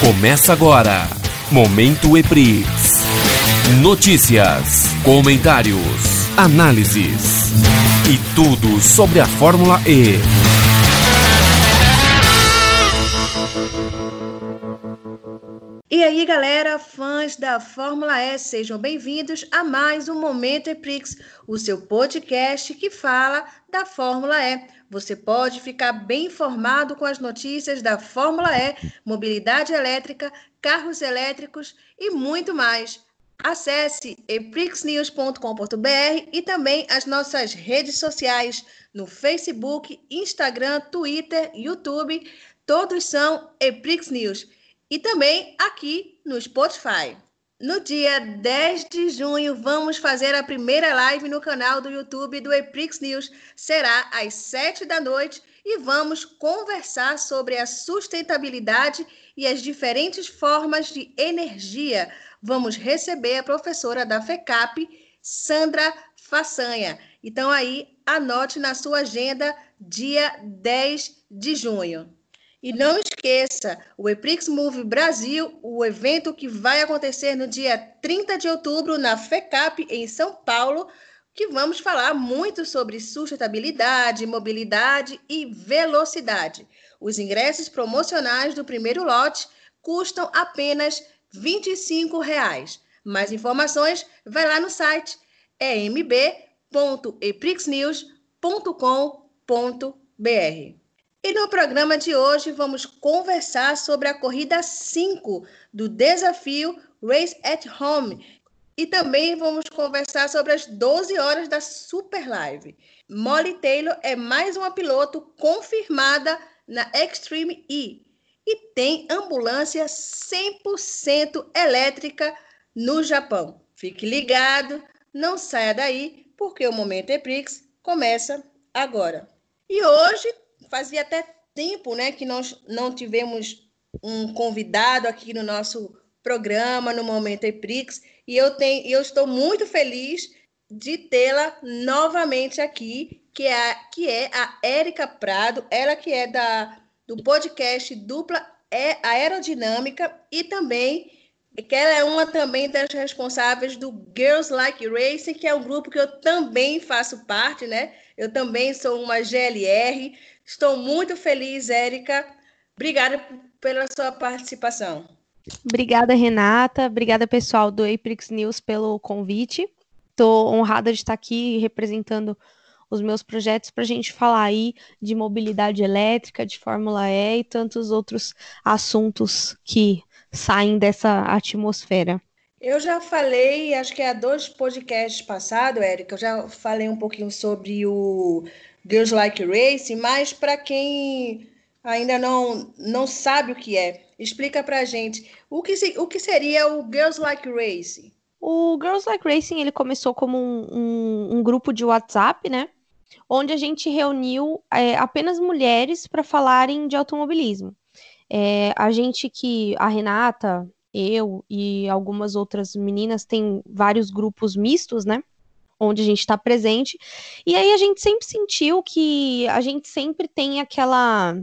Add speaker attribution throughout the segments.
Speaker 1: Começa agora. Momento EPRIX. Notícias, comentários, análises e tudo sobre a Fórmula E.
Speaker 2: E aí, galera, fãs da Fórmula E, sejam bem-vindos a mais um Momento EPRIX, o seu podcast que fala da Fórmula E. Você pode ficar bem informado com as notícias da Fórmula E, mobilidade elétrica, carros elétricos e muito mais. Acesse eprixnews.com.br e também as nossas redes sociais no Facebook, Instagram, Twitter, YouTube. Todos são Eprix News. E também aqui no Spotify. No dia 10 de junho, vamos fazer a primeira live no canal do YouTube do Eprix News. Será às 7 da noite e vamos conversar sobre a sustentabilidade e as diferentes formas de energia. Vamos receber a professora da FECAP, Sandra Façanha. Então aí, anote na sua agenda dia 10 de junho. E não esqueça, o Eprix Move Brasil, o evento que vai acontecer no dia 30 de outubro na FECAP, em São Paulo, que vamos falar muito sobre sustentabilidade, mobilidade e velocidade. Os ingressos promocionais do primeiro lote custam apenas 25 reais. Mais informações, vai lá no site emb.eprixnews.com.br. E no programa de hoje vamos conversar sobre a corrida 5 do desafio Race at Home. E também vamos conversar sobre as 12 horas da Super Live. Molly Taylor é mais uma piloto confirmada na Extreme E e tem ambulância 100% elétrica no Japão. Fique ligado, não saia daí, porque o Momento Eprix começa agora. E hoje fazia até tempo né, que nós não tivemos um convidado aqui no nosso programa, no Momento EPRIX, e eu, tenho, eu estou muito feliz de tê-la novamente aqui, que é, a, que é a Érica Prado, ela que é da, do podcast Dupla Aerodinâmica e também que ela é uma também das responsáveis do Girls Like Racing, que é um grupo que eu também faço parte, né? Eu também sou uma GLR, Estou muito feliz, Érica. Obrigada pela sua participação.
Speaker 3: Obrigada, Renata. Obrigada, pessoal do Aprix News, pelo convite. Estou honrada de estar aqui representando os meus projetos para a gente falar aí de mobilidade elétrica, de Fórmula E e tantos outros assuntos que saem dessa atmosfera.
Speaker 2: Eu já falei, acho que há dois podcasts passados, Érica, eu já falei um pouquinho sobre o Girls Like Racing, mas para quem ainda não, não sabe o que é, explica para gente o que, o que seria o Girls Like Racing.
Speaker 3: O Girls Like Racing ele começou como um, um, um grupo de WhatsApp, né? Onde a gente reuniu é, apenas mulheres para falarem de automobilismo. É, a gente que, a Renata, eu e algumas outras meninas tem vários grupos mistos, né? onde a gente está presente. E aí a gente sempre sentiu que a gente sempre tem aquela,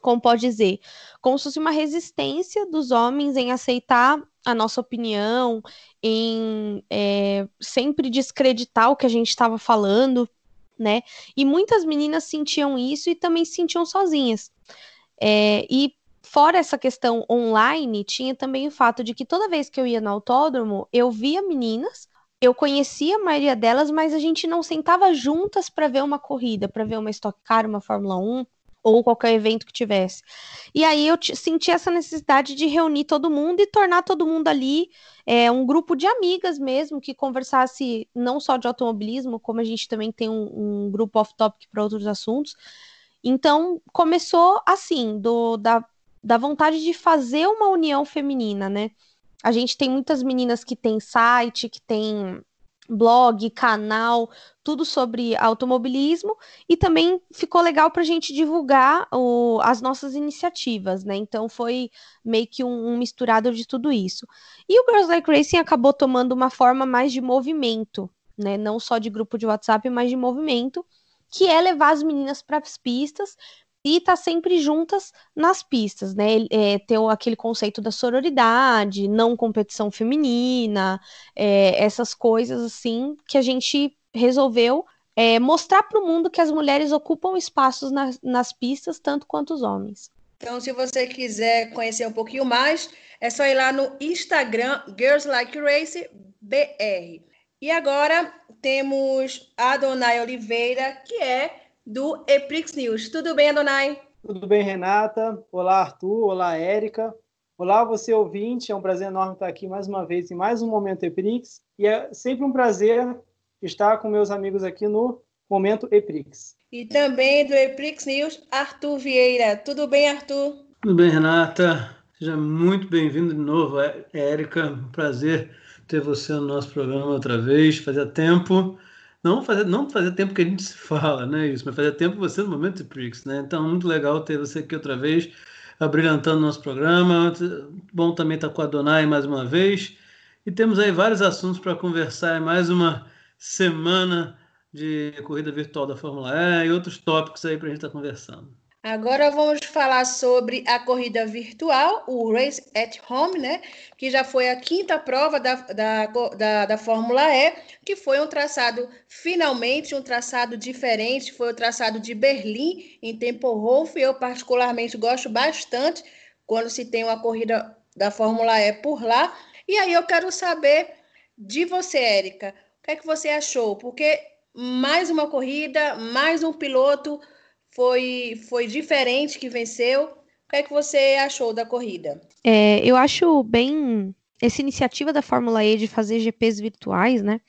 Speaker 3: como pode dizer, como se fosse uma resistência dos homens em aceitar a nossa opinião, em é, sempre descreditar o que a gente estava falando, né? E muitas meninas sentiam isso e também se sentiam sozinhas. É, e fora essa questão online, tinha também o fato de que toda vez que eu ia no autódromo, eu via meninas eu conhecia a maioria delas, mas a gente não sentava juntas para ver uma corrida, para ver uma Stock Car, uma Fórmula 1 ou qualquer evento que tivesse. E aí eu senti essa necessidade de reunir todo mundo e tornar todo mundo ali é, um grupo de amigas mesmo, que conversasse não só de automobilismo, como a gente também tem um, um grupo off-topic para outros assuntos. Então começou assim, do, da, da vontade de fazer uma união feminina, né? A gente tem muitas meninas que têm site, que têm blog, canal, tudo sobre automobilismo e também ficou legal para a gente divulgar o, as nossas iniciativas, né? Então foi meio que um, um, misturado de tudo isso. E o Girls Like Racing acabou tomando uma forma mais de movimento, né? Não só de grupo de WhatsApp, mas de movimento. que é levar as meninas para as pistas e tá sempre juntas nas pistas, né? É, ter aquele conceito da sororidade, não competição feminina, é, essas coisas assim que a gente resolveu é, mostrar para o mundo que as mulheres ocupam espaços nas, nas pistas tanto quanto os homens.
Speaker 2: Então, se você quiser conhecer um pouquinho mais, é só ir lá no Instagram Girls Like Race BR. E agora temos a Adonai Oliveira, que é do Eprix News. Tudo bem, Adonai?
Speaker 4: Tudo bem, Renata? Olá, Arthur. Olá, Érica. Olá, você ouvinte. É um prazer enorme estar aqui mais uma vez em mais um Momento Eprix. E é sempre um prazer estar com meus amigos aqui no Momento Eprix.
Speaker 2: E também do Eprix News, Arthur Vieira. Tudo bem, Arthur?
Speaker 5: Tudo bem, Renata. Seja muito bem-vindo de novo, Érica. Prazer ter você no nosso programa outra vez. Fazia tempo, não fazia, não fazia tempo que a gente se fala, né? Isso, mas fazia tempo você no momento de Prix, né? Então, muito legal ter você aqui outra vez, abrilhantando nosso programa. Bom também estar com a Donai mais uma vez. E temos aí vários assuntos para conversar. Mais uma semana de corrida virtual da Fórmula E e outros tópicos aí para a gente estar conversando.
Speaker 2: Agora vamos falar sobre a corrida virtual, o Race at Home, né? Que já foi a quinta prova da, da, da, da Fórmula E, que foi um traçado, finalmente, um traçado diferente. Foi o traçado de Berlim, em Tempelhof. Eu, particularmente, gosto bastante quando se tem uma corrida da Fórmula E por lá. E aí eu quero saber de você, Érica, o que é que você achou? Porque mais uma corrida, mais um piloto foi, foi diferente que venceu. O que é que você achou da corrida?
Speaker 3: É, eu acho bem essa iniciativa da Fórmula E de fazer GPs virtuais, né?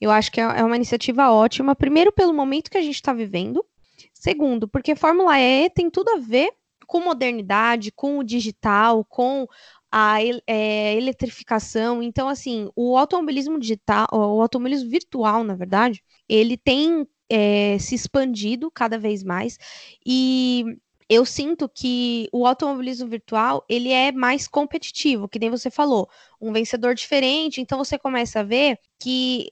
Speaker 3: Eu acho que é, é uma iniciativa ótima. Primeiro, pelo momento que a gente está vivendo. Segundo, porque Fórmula E tem tudo a ver com modernidade, com o digital, com a é, eletrificação. Então, assim, o automobilismo digital, o automobilismo virtual, na verdade, ele tem é, se expandido cada vez mais e eu sinto que o automobilismo virtual ele é mais competitivo, que nem você falou, um vencedor diferente. Então você começa a ver que,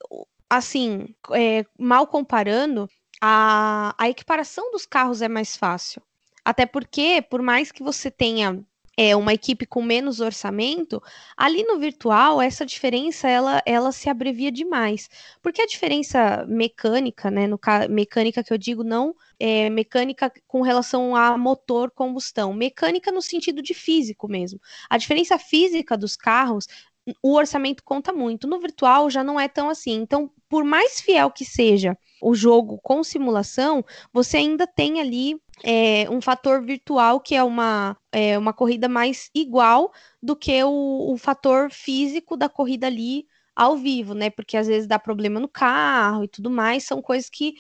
Speaker 3: assim, é, mal comparando, a, a equiparação dos carros é mais fácil. Até porque, por mais que você tenha é, uma equipe com menos orçamento, ali no virtual essa diferença ela, ela se abrevia demais, porque a diferença mecânica, né, no mecânica que eu digo não é, mecânica com relação a motor combustão, mecânica no sentido de físico mesmo. A diferença física dos carros o orçamento conta muito. No virtual já não é tão assim. Então, por mais fiel que seja o jogo com simulação, você ainda tem ali é, um fator virtual que é uma, é, uma corrida mais igual do que o, o fator físico da corrida ali ao vivo, né? Porque às vezes dá problema no carro e tudo mais, são coisas que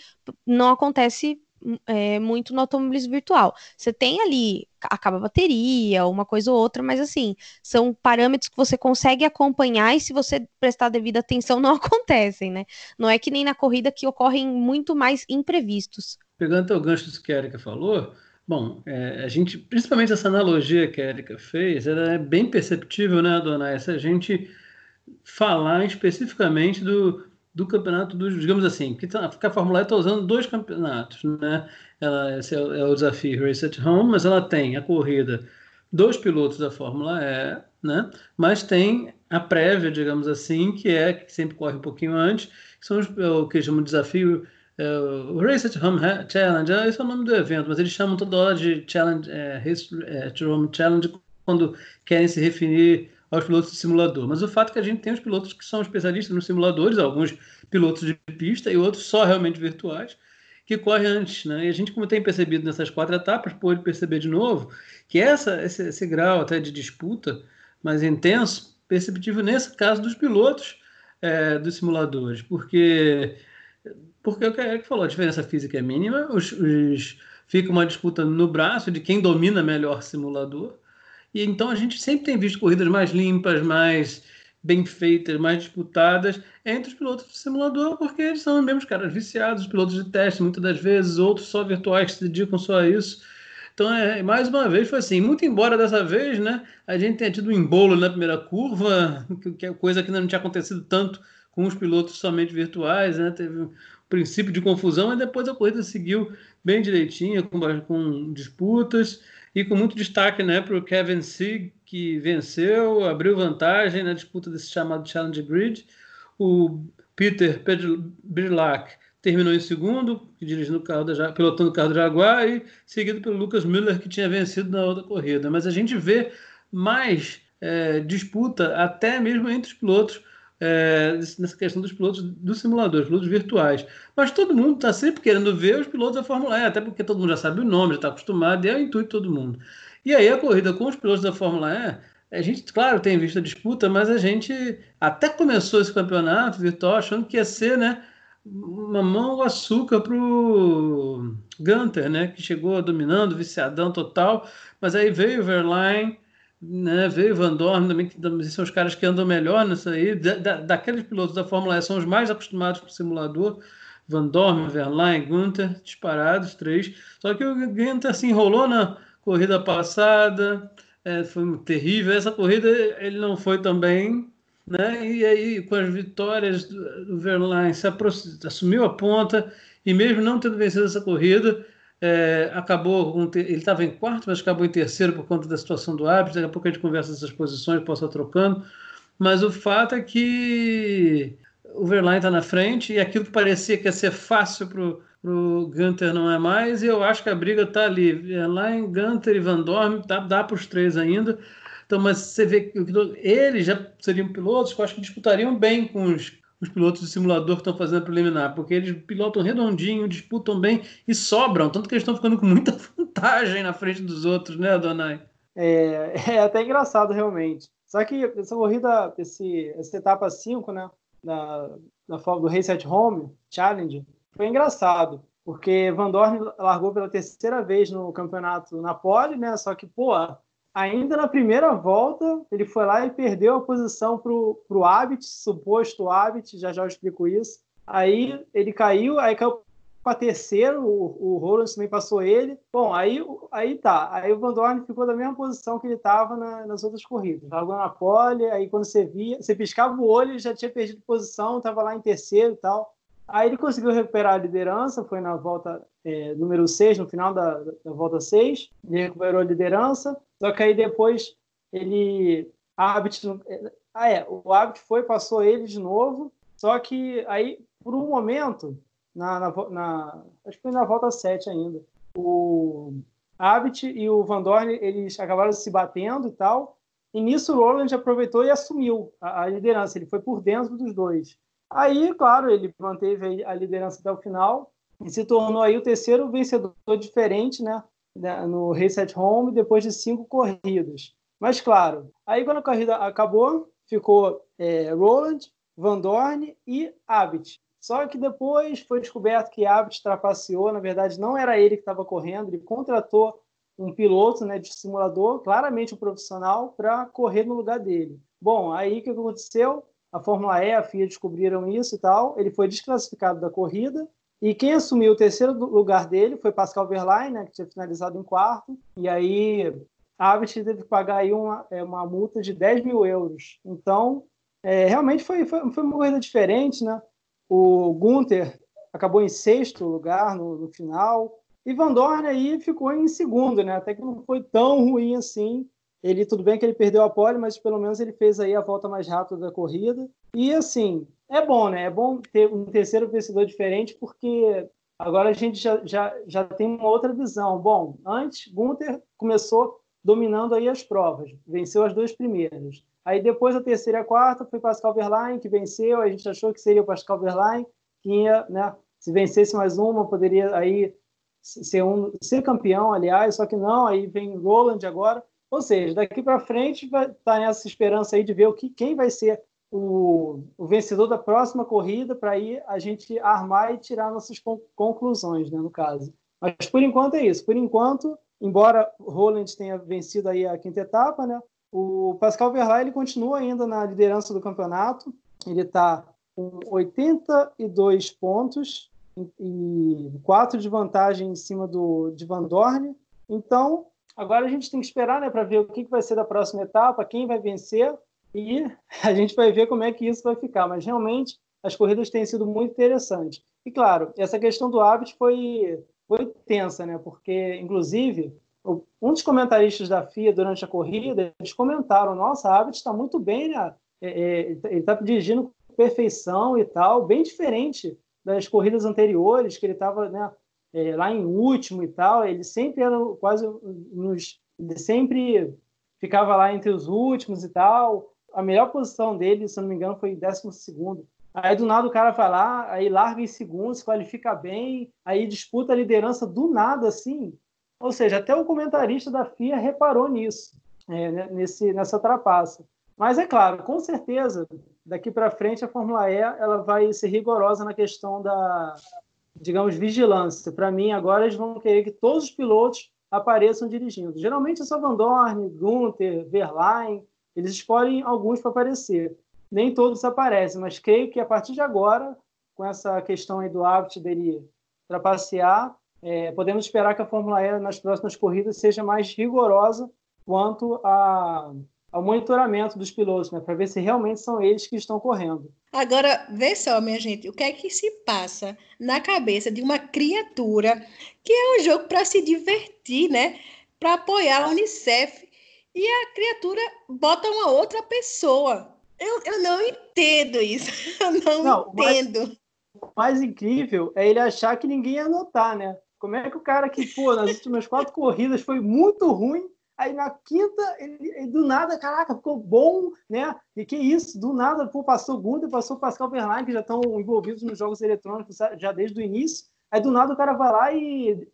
Speaker 3: não acontece é, muito no automobilismo virtual. Você tem ali, acaba a bateria, uma coisa ou outra, mas assim, são parâmetros que você consegue acompanhar e se você prestar devida atenção, não acontecem, né? Não é que nem na corrida que ocorrem muito mais imprevistos.
Speaker 5: Pegando o gancho do que a Erika falou, bom, é, a gente, principalmente essa analogia que a Erika fez, ela é bem perceptível, né, dona? Essa a gente falar especificamente do, do campeonato dos, digamos assim, que, tá, que a Fórmula E está usando dois campeonatos, né? Ela, esse é, é, o desafio Race at Home, mas ela tem a corrida dos pilotos da Fórmula E, né? Mas tem a prévia, digamos assim, que é que sempre corre um pouquinho antes, que são os, é o que chamam de desafio é, o Race at Home Challenge, esse é o nome do evento, mas eles chamam toda hora de Challenge, é, Race at Home Challenge quando querem se referir aos pilotos de simulador. Mas o fato é que a gente tem os pilotos que são especialistas nos simuladores, alguns pilotos de pista e outros só realmente virtuais, que correm antes. Né? E a gente, como tem percebido nessas quatro etapas, pôde perceber de novo que essa, esse, esse grau até de disputa mais intenso, perceptível nesse caso dos pilotos é, dos simuladores, porque porque o que Eric falou, a diferença física é mínima, os, os, fica uma disputa no braço de quem domina melhor simulador, e então a gente sempre tem visto corridas mais limpas, mais bem feitas, mais disputadas entre os pilotos de simulador, porque eles são mesmo caras viciados, os pilotos de teste, muitas das vezes, outros só virtuais que se dedicam só a isso. Então, é, mais uma vez, foi assim. Muito embora dessa vez, né, a gente tenha tido um embolo na primeira curva, que, que é coisa que não tinha acontecido tanto com os pilotos somente virtuais, né? Teve princípio de confusão, e depois a corrida seguiu bem direitinha, com, com disputas e com muito destaque né, para o Kevin Sieg, que venceu, abriu vantagem na disputa desse chamado Challenge Grid. O Peter Birlach terminou em segundo, dirigindo o carro da, pilotando o carro do Jaguar, e seguido pelo Lucas Miller, que tinha vencido na outra corrida. Mas a gente vê mais é, disputa até mesmo entre os pilotos é, nessa questão dos pilotos do simulador, pilotos virtuais. Mas todo mundo está sempre querendo ver os pilotos da Fórmula E, até porque todo mundo já sabe o nome, já está acostumado, e é o intuito de todo mundo. E aí a corrida com os pilotos da Fórmula E, a gente, claro, tem visto a disputa, mas a gente até começou esse campeonato virtual achando que ia ser, né, uma mão com açúcar pro Gunter, né, que chegou dominando, viciadão total, mas aí veio o Verlaine, né? Veio Van Dorn também, que são os caras que andam melhor nisso aí. Da, da, daqueles pilotos da Fórmula E, são os mais acostumados com o simulador. Van Dorn, Verlaine, Gunther, disparados, três. Só que o Gunther se enrolou na corrida passada, é, foi terrível. Essa corrida ele não foi também, né? E aí, com as vitórias do Verlaine, se assumiu a ponta e mesmo não tendo vencido essa corrida, é, acabou, um, ele estava em quarto, mas acabou em terceiro por conta da situação do árbitro. Daqui a pouco a gente conversa essas posições, posso estar trocando. Mas o fato é que o Verlaine está na frente e aquilo que parecia que ia ser fácil para o Gunter não é mais. E eu acho que a briga está ali. Verlaine, Gunter e Van Dorme, dá, dá para os três ainda. Então, mas você vê que eles já seriam pilotos que eu acho que disputariam bem com os os pilotos de simulador que estão fazendo a preliminar, porque eles pilotam redondinho, disputam bem e sobram, tanto que eles estão ficando com muita vantagem na frente dos outros, né, Adonai?
Speaker 4: É, é até engraçado, realmente. Só que essa corrida, esse, essa etapa 5, né, da, da do Race at Home Challenge, foi engraçado, porque Van Dorn largou pela terceira vez no campeonato na pole, né, só que, pô, ainda na primeira volta, ele foi lá e perdeu a posição para o Abit, suposto Abit, já já eu explico isso. Aí ele caiu, aí caiu para terceiro, o, o Roland também passou ele. Bom, aí, aí tá. Aí o Van Dorn ficou da mesma posição que ele estava na, nas outras corridas. Largou na pole, aí quando você via, você piscava o olho, já tinha perdido posição, estava lá em terceiro e tal. Aí ele conseguiu recuperar a liderança, foi na volta é, número 6, no final da, da volta 6, ele recuperou a liderança, só que aí depois ele. Abbott, ah, é, o Abbott foi, passou ele de novo, só que aí, por um momento, na, na, na acho que foi na volta 7 ainda, o Abbott e o Van Dorn, eles acabaram se batendo e tal, e nisso o Roland aproveitou e assumiu a, a liderança, ele foi por dentro dos dois. Aí, claro, ele manteve a liderança até o final e se tornou aí o terceiro vencedor diferente, né, no Race at Home depois de cinco corridas. Mas claro, aí quando a corrida acabou, ficou é, Roland, Van Dorn e Abbott. Só que depois foi descoberto que Abbott trapaceou, na verdade não era ele que estava correndo, ele contratou um piloto né, de simulador, claramente um profissional, para correr no lugar dele. Bom, aí o que aconteceu? A Fórmula E, a FIA descobriram isso e tal. Ele foi desclassificado da corrida. E quem assumiu o terceiro lugar dele foi Pascal Verlaine, né, que tinha finalizado em quarto. E aí a Abbott teve que pagar aí uma, é, uma multa de 10 mil euros. Então, é, realmente foi, foi, foi, uma corrida diferente. Né? O Gunther acabou em sexto lugar no, no final. E Van Dorn aí ficou em segundo, né? Até que não foi tão ruim assim. Ele, tudo bem que ele perdeu a pole, mas pelo menos ele fez aí a volta mais rápida da corrida. E assim, é bom, né? É bom ter um terceiro vencedor diferente, porque agora a gente já, já, já tem uma outra visão. Bom, antes, Gunther começou dominando aí as provas, venceu as duas primeiras. Aí depois a terceira e a quarta foi Pascal Verlaine, que venceu, a gente achou que seria o Pascal Verlaine, que ia, né, se vencesse mais uma, poderia aí ser, um, ser campeão, aliás, só que não, aí vem Roland agora. Ou seja, daqui para frente vai estar tá nessa esperança aí de ver o que, quem vai ser o, o vencedor da próxima corrida para aí a gente armar e tirar nossas conclusões, né, no caso. Mas por enquanto é isso. Por enquanto, embora Roland tenha vencido aí a quinta etapa, né, o Pascal Verlaine ele continua ainda na liderança do campeonato. Ele está com 82 pontos e 4 de vantagem em cima do de Van Dorn. Então, Agora a gente tem que esperar né, para ver o que, que vai ser da próxima etapa, quem vai vencer, e a gente vai ver como é que isso vai ficar. Mas realmente as corridas têm sido muito interessantes. E claro, essa questão do hábito foi, foi tensa, né? Porque, inclusive, um dos comentaristas da FIA durante a corrida, eles comentaram: nossa, a Abbott está muito bem, né? É, é, ele está dirigindo com perfeição e tal, bem diferente das corridas anteriores, que ele estava né, é, lá em último e tal. Ele sempre era quase nos. Ele sempre ficava lá entre os últimos e tal. A melhor posição dele, se não me engano, foi décimo segundo. Aí do nada o cara vai lá, aí larga em segundo, se qualifica bem, aí disputa a liderança do nada, assim. Ou seja, até o comentarista da FIA reparou nisso, é, né, nesse, nessa trapaça. Mas é claro, com certeza, daqui para frente a Fórmula E ela vai ser rigorosa na questão da, digamos, vigilância. Para mim, agora eles vão querer que todos os pilotos apareçam dirigindo. Geralmente é só Van Dorn, Gunther, Verlaine, eles escolhem alguns para aparecer. Nem todos aparecem, mas creio que a partir de agora, com essa questão aí do hábito dele trapacear, é, podemos esperar que a Fórmula E nas próximas corridas seja mais rigorosa quanto a, ao monitoramento dos pilotos, né, para ver se realmente são eles que estão correndo.
Speaker 2: Agora, vê só, minha gente, o que é que se passa na cabeça de uma criatura que é um jogo para se divertir, né? Para apoiar a Unicef e a criatura bota uma outra pessoa. Eu, eu não entendo isso. Eu não, não entendo.
Speaker 4: O mais, o mais incrível é ele achar que ninguém ia notar, né? Como é que o cara que, pô, nas últimas quatro corridas foi muito ruim, aí na quinta, ele, ele, do nada, caraca, ficou bom, né? E que isso, do nada, pô, passou o Gunther, passou o Pascal Verlaine, que já estão envolvidos nos jogos eletrônicos já desde o início. Aí do nada o cara vai lá e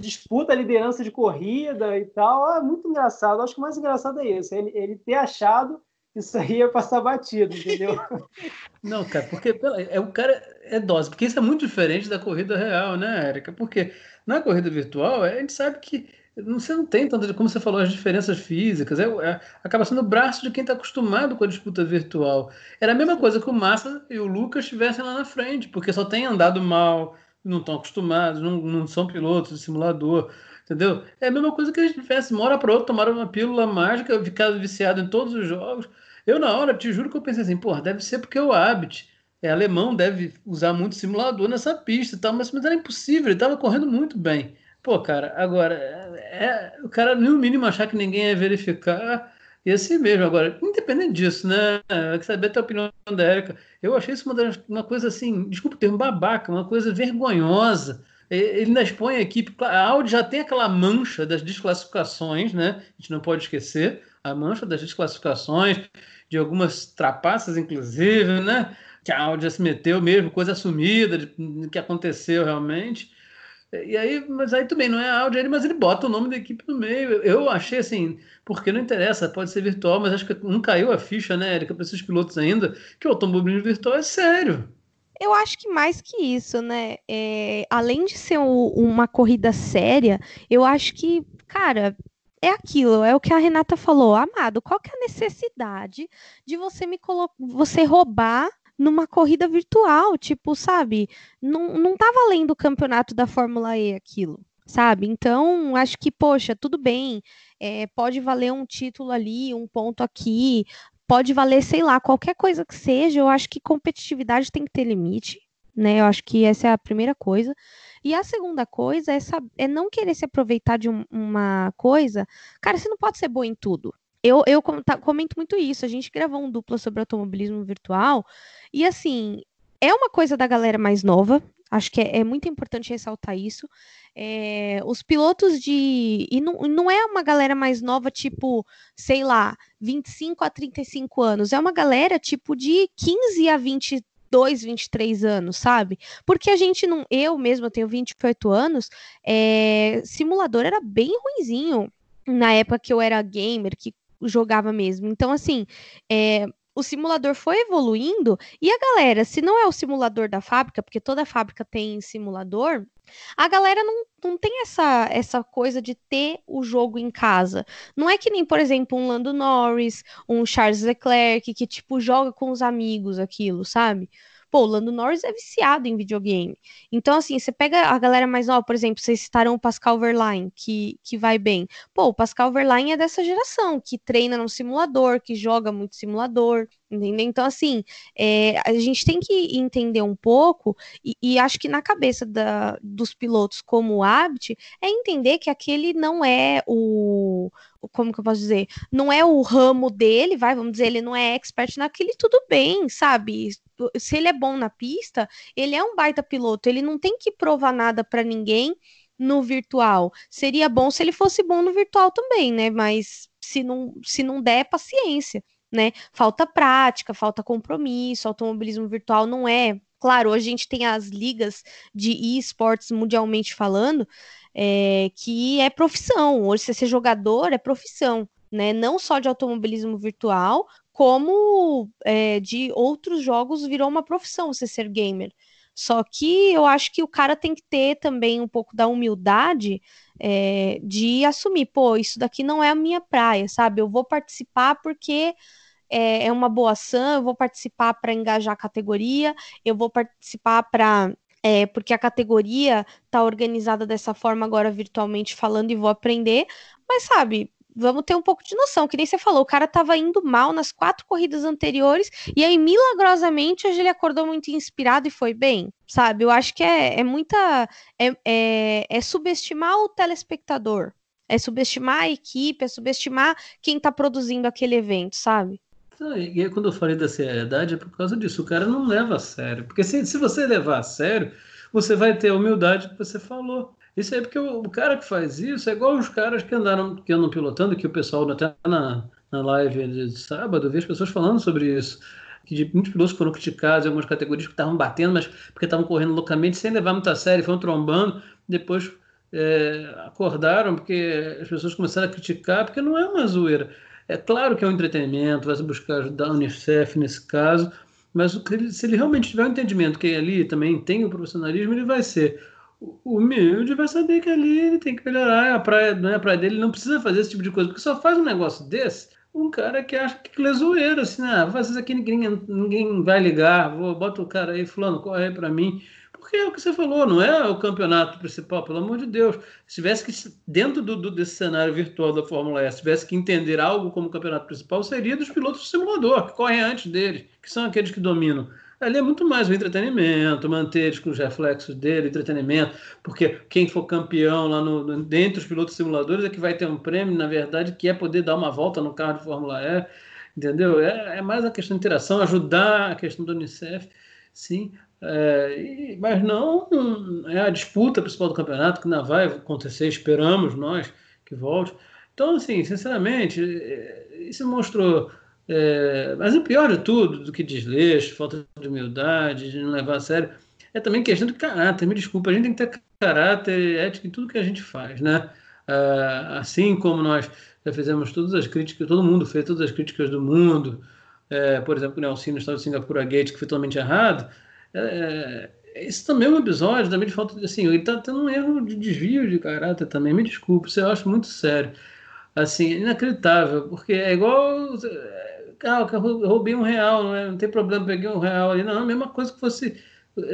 Speaker 4: disputa a liderança de corrida e tal. Ah, muito engraçado. Acho que o mais engraçado é isso, ele, ele ter achado que isso aí ia passar batido, entendeu?
Speaker 5: Não, cara, porque é, o cara é dose, porque isso é muito diferente da corrida real, né, Érica? Porque na corrida virtual, a gente sabe que você não tem tanto, como você falou, as diferenças físicas. É, é acaba sendo o braço de quem está acostumado com a disputa virtual. Era a mesma coisa que o Massa e o Lucas estivessem lá na frente, porque só tem andado mal, não estão acostumados, não, não são pilotos de simulador. Entendeu? É a mesma coisa que a gente tivesse, uma hora para outra, tomaram uma pílula mágica, ficado viciado em todos os jogos. Eu, na hora, te juro que eu pensei assim, porra, deve ser porque o Habit é alemão, deve usar muito simulador nessa pista e tal, mas, mas era impossível, ele estava correndo muito bem. Pô, cara, agora, é, o cara no mínimo achar que ninguém ia verificar, e assim mesmo. Agora, independente disso, né? Eu quero saber a tua opinião da Érica. Eu achei isso uma, uma coisa assim, desculpa o termo, babaca, uma coisa vergonhosa. Ele ainda expõe a equipe. A Audi já tem aquela mancha das desclassificações, né? A gente não pode esquecer a mancha das desclassificações, de algumas trapaças, inclusive, né? Que a Audi já se meteu mesmo, coisa assumida de, que aconteceu realmente. E aí, mas aí também não é a Audi, mas ele bota o nome da equipe no meio. Eu achei assim, porque não interessa, pode ser virtual, mas acho que não caiu a ficha, né, Erika, para esses pilotos ainda, que o automobilismo virtual é sério.
Speaker 3: Eu acho que mais que isso, né? É, além de ser um, uma corrida séria, eu acho que, cara, é aquilo, é o que a Renata falou, amado, qual que é a necessidade de você me colocar, você roubar numa corrida virtual, tipo, sabe? Não, não tá valendo o campeonato da Fórmula E aquilo, sabe? Então, acho que, poxa, tudo bem, é, pode valer um título ali, um ponto aqui, pode valer, sei lá, qualquer coisa que seja, eu acho que competitividade tem que ter limite, né? Eu acho que essa é a primeira coisa. E a segunda coisa é, é não querer se aproveitar de um, uma coisa. Cara, você não pode ser boa em tudo, eu, eu comento muito isso. A gente gravou um dupla sobre automobilismo virtual. E assim, é uma coisa da galera mais nova. Acho que é, é muito importante ressaltar isso. É, os pilotos de. E não, não é uma galera mais nova, tipo, sei lá, 25 a 35 anos. É uma galera, tipo, de 15 a 22, 23 anos, sabe? Porque a gente não. Eu mesmo, eu tenho 28 anos, é, simulador era bem ruinzinho. Na época que eu era gamer, que jogava mesmo. Então, assim, é, o simulador foi evoluindo e a galera, se não é o simulador da fábrica, porque toda fábrica tem simulador, a galera não, não tem essa, essa coisa de ter o jogo em casa. Não é que nem, por exemplo, um Lando Norris, um Charles Leclerc, que, tipo, joga com os amigos aquilo, sabe? Pô, o Lando Norris é viciado em videogame. Então, assim, você pega a galera mais nova, por exemplo, vocês citaram o Pascal Verlaine, que, que vai bem. Pô, o Pascal Verlaine é dessa geração, que treina no simulador, que joga muito simulador, entendeu? Então, assim, é, a gente tem que entender um pouco, e, e acho que na cabeça da, dos pilotos como o Abt, é entender que aquele não é o como que eu posso dizer? Não é o ramo dele, vai, vamos dizer, ele não é expert naquele, tudo bem, sabe? Se ele é bom na pista, ele é um baita piloto, ele não tem que provar nada para ninguém no virtual. Seria bom se ele fosse bom no virtual também, né? Mas se não, se não der, paciência, né? Falta prática, falta compromisso, automobilismo virtual não é. Claro, hoje a gente tem as ligas de esportes mundialmente falando, é, que é profissão. Hoje, você ser jogador é profissão, né? Não só de automobilismo virtual, como é, de outros jogos virou uma profissão você ser gamer. Só que eu acho que o cara tem que ter também um pouco da humildade é, de assumir, pô, isso daqui não é a minha praia, sabe? Eu vou participar porque é, é uma boa ação, eu vou participar para engajar a categoria, eu vou participar para é, porque a categoria tá organizada dessa forma agora virtualmente falando e vou aprender, mas sabe, vamos ter um pouco de noção, que nem você falou, o cara tava indo mal nas quatro corridas anteriores, e aí, milagrosamente, hoje ele acordou muito inspirado e foi bem, sabe? Eu acho que é, é muita. É, é, é subestimar o telespectador, é subestimar a equipe, é subestimar quem tá produzindo aquele evento, sabe?
Speaker 5: E quando eu falei da seriedade é por causa disso. O cara não leva a sério. Porque se, se você levar a sério, você vai ter a humildade que você falou. Isso aí porque o, cara que faz isso é igual os caras que andaram, que andam pilotando, que o pessoal até na, na live de sábado, vê as pessoas falando sobre isso. Que muitos pilotos foram criticados em algumas categorias que estavam batendo, mas porque estavam correndo loucamente, sem levar muito a sério, foram trombando, depois é, acordaram porque as pessoas começaram a criticar, porque não é uma zoeira. É claro que é um entretenimento, vai buscar ajudar a Unicef nesse caso, mas se ele realmente tiver um entendimento que ali também tem o profissionalismo, ele vai ser humilde vai saber que ali ele tem que melhorar a praia, não é a praia dele, não precisa fazer esse tipo de coisa, porque só faz um negócio desse um cara que acha que é zoeira, assim, ah, vou fazer isso aqui, ninguém, ninguém vai ligar, vou, bota o cara aí, fulano, corre aí pra mim, porque é o que você falou, não é o campeonato principal, pelo amor de Deus. Se tivesse que, dentro do, do, desse cenário virtual da Fórmula S, tivesse que entender algo como campeonato principal, seria dos pilotos do simulador, que correm antes deles, que são aqueles que dominam. Ali é muito mais o entretenimento, manter eles com os reflexos dele, entretenimento, porque quem for campeão lá no, no, dentre os pilotos simuladores é que vai ter um prêmio, na verdade, que é poder dar uma volta no carro de Fórmula E, entendeu? É, é mais a questão de interação, ajudar a questão do Unicef, sim. É, mas não é a disputa principal do campeonato, que não vai acontecer, esperamos nós que volte. Então, assim, sinceramente, é, isso mostrou. É, mas o pior de tudo, do que desleixo, falta de humildade, de não levar a sério, é também questão de caráter. Me desculpa, a gente tem que ter caráter ético em tudo que a gente faz, né? É, assim como nós já fizemos todas as críticas, todo mundo fez todas as críticas do mundo, é, por exemplo, o Nelson no estado de Singapura Gate, que foi totalmente errado, é, esse também é um episódio também de falta de. Assim, ele tá tendo um erro de desvio de caráter também. Me desculpe, isso eu acho muito sério. Assim, inacreditável, porque é igual. Ah, eu roubei um real, não, é, não tem problema, peguei um real ali. Não, é a mesma coisa que fosse.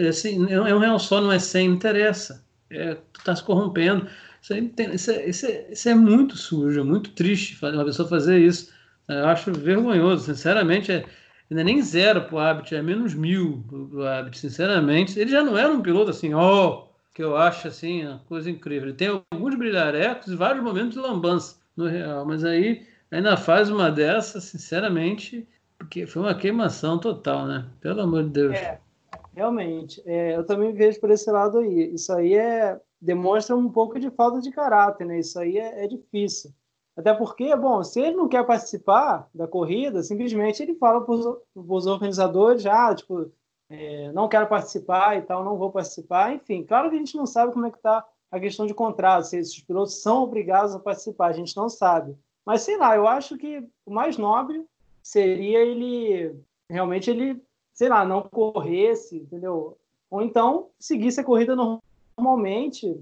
Speaker 5: Assim, é um real só, não é 100, não interessa. É, tu tá se corrompendo. Isso, aí tem, isso, é, isso, é, isso é muito sujo, é muito triste uma pessoa fazer isso. Eu acho vergonhoso, sinceramente. É, Ainda nem zero pro Abt, é menos mil pro Abt, sinceramente. Ele já não era um piloto assim, ó, oh, que eu acho assim, uma coisa incrível. Ele tem alguns brilharecos e vários momentos de lambança no real, mas aí ainda faz uma dessa, sinceramente, porque foi uma queimação total, né? Pelo amor de Deus.
Speaker 4: É, realmente. É, eu também vejo por esse lado aí. Isso aí é demonstra um pouco de falta de caráter, né? Isso aí é, é difícil. Até porque, bom, se ele não quer participar da corrida, simplesmente ele fala para os organizadores, ah, tipo, é, não quero participar e tal, não vou participar. Enfim, claro que a gente não sabe como é que está a questão de contrato, se esses pilotos são obrigados a participar, a gente não sabe. Mas sei lá, eu acho que o mais nobre seria ele realmente ele, sei lá, não corresse, entendeu? Ou então seguisse a corrida normalmente,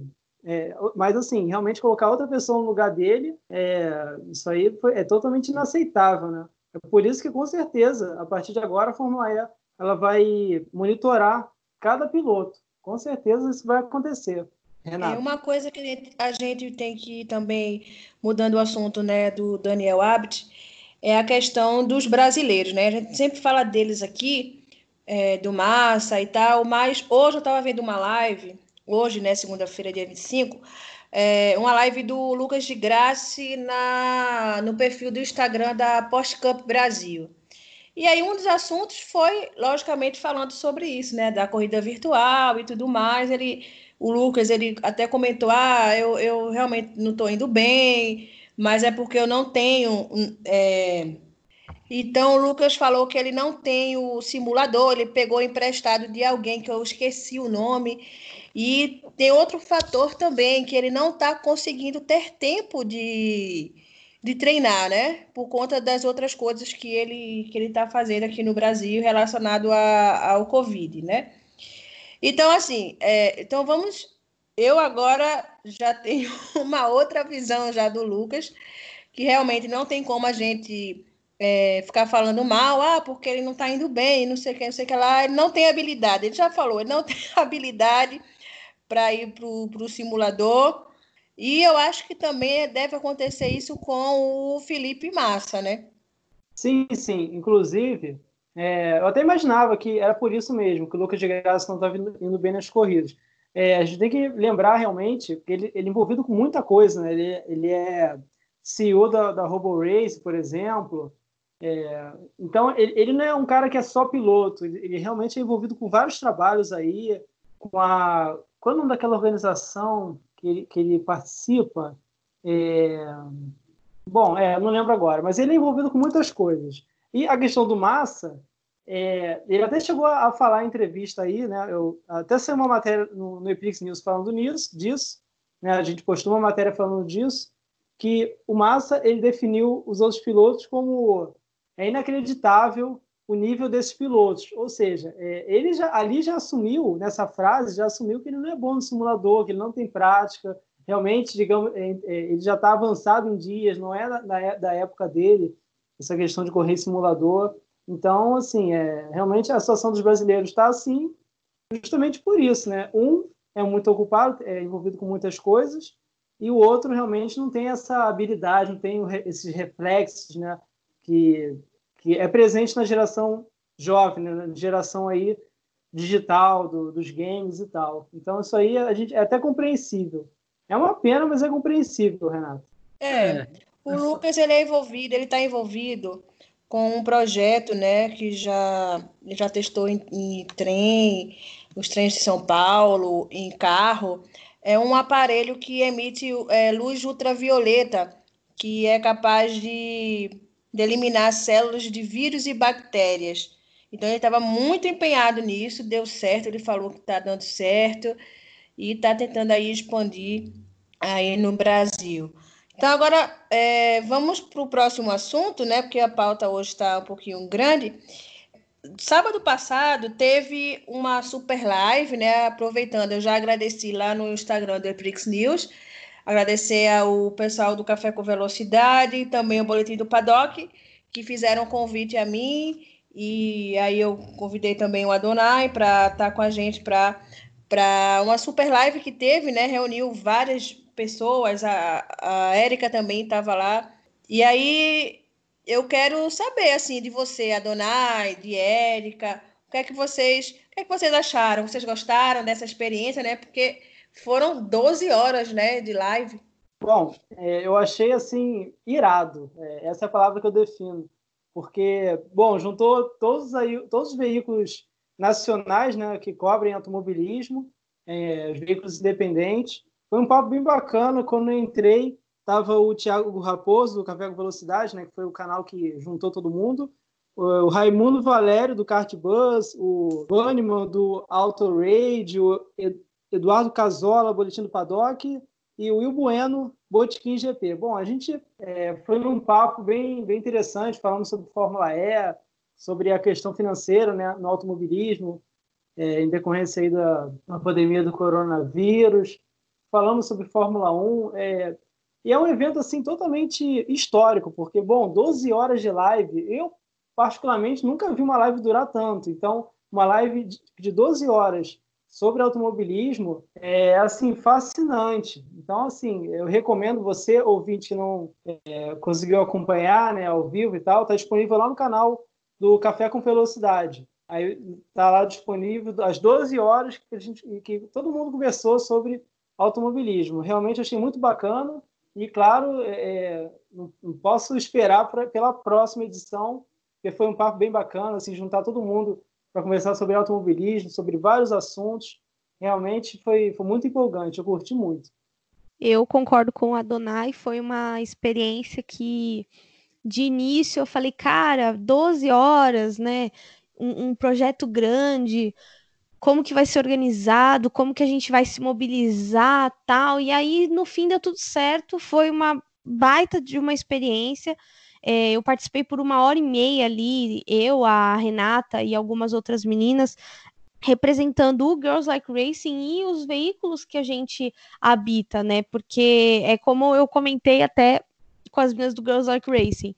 Speaker 4: é, mas, assim, realmente colocar outra pessoa no lugar dele, é, isso aí foi, é totalmente inaceitável, né? É por isso que, com certeza, a partir de agora, a Fórmula E ela vai monitorar cada piloto. Com certeza isso vai acontecer.
Speaker 2: Renato. É uma coisa que a gente tem que também, mudando o assunto né, do Daniel Abt, é a questão dos brasileiros. Né? A gente sempre fala deles aqui, é, do Massa e tal, mas hoje eu estava vendo uma live, hoje, né, segunda-feira, dia 25, é, uma live do Lucas de Graça na, no perfil do Instagram da Post Cup Brasil. E aí um dos assuntos foi, logicamente, falando sobre isso, né, da corrida virtual e tudo mais. Ele, o Lucas, ele até comentou, ah, eu, eu realmente não estou indo bem, mas é porque eu não tenho... É... Então, o Lucas falou que ele não tem o simulador, ele pegou emprestado de alguém que eu esqueci o nome, e tem outro fator também, que ele não está conseguindo ter tempo de, de treinar, né? Por conta das outras coisas que ele que ele está fazendo aqui no Brasil relacionado a, ao Covid, né? Então, assim, é, então vamos. Eu agora já tenho uma outra visão já do Lucas, que realmente não tem como a gente é, ficar falando mal, ah, porque ele não está indo bem, não sei o que, não sei o que lá. Ele não tem habilidade, ele já falou, ele não tem habilidade para ir para o simulador. E eu acho que também deve acontecer isso com o Felipe Massa, né?
Speaker 4: Sim, sim. Inclusive, é, eu até imaginava que era por isso mesmo, que o Lucas de Graça não estava indo bem nas corridas. É, a gente tem que lembrar realmente que ele, ele é envolvido com muita coisa, né? Ele, ele é CEO da, da Robo Race, por exemplo. É, então, ele, ele, não é um cara que é só piloto, ele, ele realmente é envolvido com vários trabalhos aí, com a, qual é o nome daquela organização que ele, que ele participa? É... Bom, é, não lembro agora, mas ele é envolvido com muitas coisas. E a questão do Massa, é, ele até chegou a, a, falar em entrevista aí, né? Eu até saiu uma matéria no, no Epix News falando nisso, disso, né? A gente postou uma matéria falando disso, que o Massa ele definiu os outros pilotos como é inacreditável o nível desses pilotos. Ou seja, é, ele já, ali já assumiu, nessa frase, já assumiu que ele não é bom no simulador, que ele não tem prática. Realmente, digamos, é, é, ele já está avançado em dias, não é da, da, época dele, essa questão de correr simulador. Então, assim, é, realmente a situação dos brasileiros está assim, justamente por isso, né? Um é muito ocupado, é envolvido com muitas coisas, e o outro realmente não tem essa habilidade, não tem esses reflexos, né? Que que é presente na geração jovem, né? na geração aí digital do, dos games e tal. Então isso aí a gente é até compreensível. É uma pena, mas é compreensível, Renato.
Speaker 2: É. O Lucas ele é envolvido, ele está envolvido com um projeto, né, que já já testou em, em trem, os trens de São Paulo, em carro. É um aparelho que emite é, luz ultravioleta, que é capaz de de eliminar células de vírus e bactérias. Então ele estava muito empenhado nisso, deu certo, ele falou que está dando certo e está tentando aí expandir aí no Brasil. Então agora é, vamos para o próximo assunto, né? Porque a pauta hoje está um pouquinho grande. Sábado passado teve uma super live, né? Aproveitando, eu já agradeci lá no Instagram do Eprix News Agradecer ao pessoal do Café com Velocidade, também o Boletim do Paddock, que fizeram um convite a mim, e aí eu convidei também o Adonai para estar tá com a gente para uma super live que teve, né? Reuniu várias pessoas, a, a Érica também estava lá. E aí eu quero saber assim de você, Adonai, de Érica, o que é que vocês, o que é que vocês acharam? Vocês gostaram dessa experiência, né? Porque foram 12 horas, né, de live.
Speaker 4: Bom, é, eu achei assim irado. É, essa é a palavra que eu defino, porque bom, juntou todos aí, todos os veículos nacionais, né, que cobrem automobilismo, é, os veículos independentes. Foi um papo bem bacana. Quando eu entrei, tava o Thiago Raposo do Café com Velocidade, né, que foi o canal que juntou todo mundo. O Raimundo Valério do Kart Bus, o Banniman do Auto Rage, o Eduardo Casola, Boletim do Paddock, e o Will Bueno, Botequim GP. Bom, a gente é, foi num papo bem, bem interessante, falando sobre Fórmula E, sobre a questão financeira né, no automobilismo, é, em decorrência aí da, da pandemia do coronavírus. Falamos sobre Fórmula 1. É, e é um evento assim totalmente histórico, porque, bom, 12 horas de live, eu particularmente, nunca vi uma live durar tanto. Então, uma live de 12 horas sobre automobilismo é assim fascinante. Então, assim, eu recomendo você, ouvinte que não é, conseguiu acompanhar né, ao vivo e tal, está disponível lá no canal do Café com Velocidade. Aí está lá disponível às 12 horas que, a gente, que todo mundo conversou sobre automobilismo. Realmente achei muito bacana e, claro, é, não, não, posso esperar pra, pela próxima edição, porque foi um papo bem bacana, assim, juntar todo mundo para conversar sobre automobilismo, sobre vários assuntos. Realmente foi, foi muito empolgante, eu curti muito.
Speaker 3: Eu concordo com a Donai, foi uma experiência que de início eu falei, cara, 12 horas, né? Um, um, projeto grande, como que vai ser organizado, como que a gente vai se mobilizar, tal. E aí, no fim, deu tudo certo, foi uma baita de uma experiência. É, eu participei por uma hora e meia ali, eu, a Renata e algumas outras meninas, representando o Girls Like Racing e os veículos que a gente habita, né? Porque é como eu comentei até com as meninas do Girls Like Racing.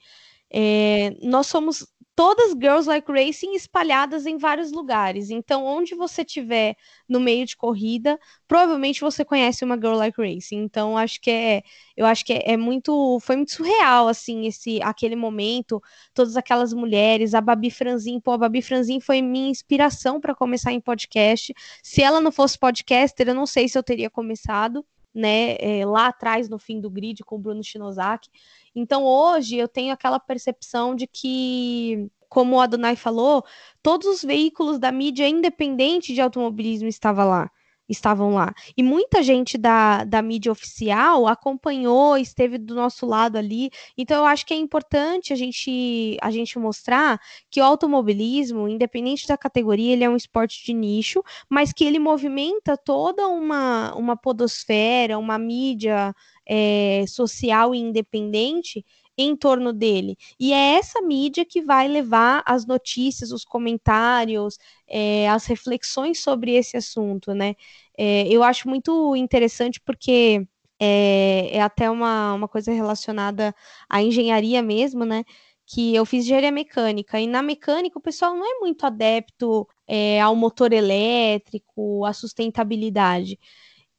Speaker 3: É, nós somos todas Girls Like Racing espalhadas em vários lugares. Então, onde você tiver no meio de corrida, provavelmente você conhece uma Girl Like Racing. Então, acho que é, eu acho que é, é muito, foi muito surreal assim esse aquele momento, todas aquelas mulheres, a Babi Franzin, pô, a Babi Franzin foi minha inspiração para começar em podcast. Se ela não fosse podcaster, eu não sei se eu teria começado. Né, é, lá atrás no fim do grid com o Bruno Shinozaki. Então hoje eu tenho aquela percepção de que, como o Adonai falou, todos os veículos da mídia independente de automobilismo estavam lá estavam lá. E muita gente da, da mídia oficial acompanhou, esteve do nosso lado ali. Então, eu acho que é importante a gente, a gente mostrar que o automobilismo, independente da categoria, ele é um esporte de nicho, mas que ele movimenta toda uma, uma podosfera, uma mídia é, social e independente em torno dele. E é essa mídia que vai levar as notícias, os comentários, é, as reflexões sobre esse assunto, né? É, eu acho muito interessante porque é, é, até uma, uma coisa relacionada à engenharia mesmo, né? Que eu fiz engenharia mecânica, e na mecânica o pessoal não é muito adepto é, ao motor elétrico, à sustentabilidade.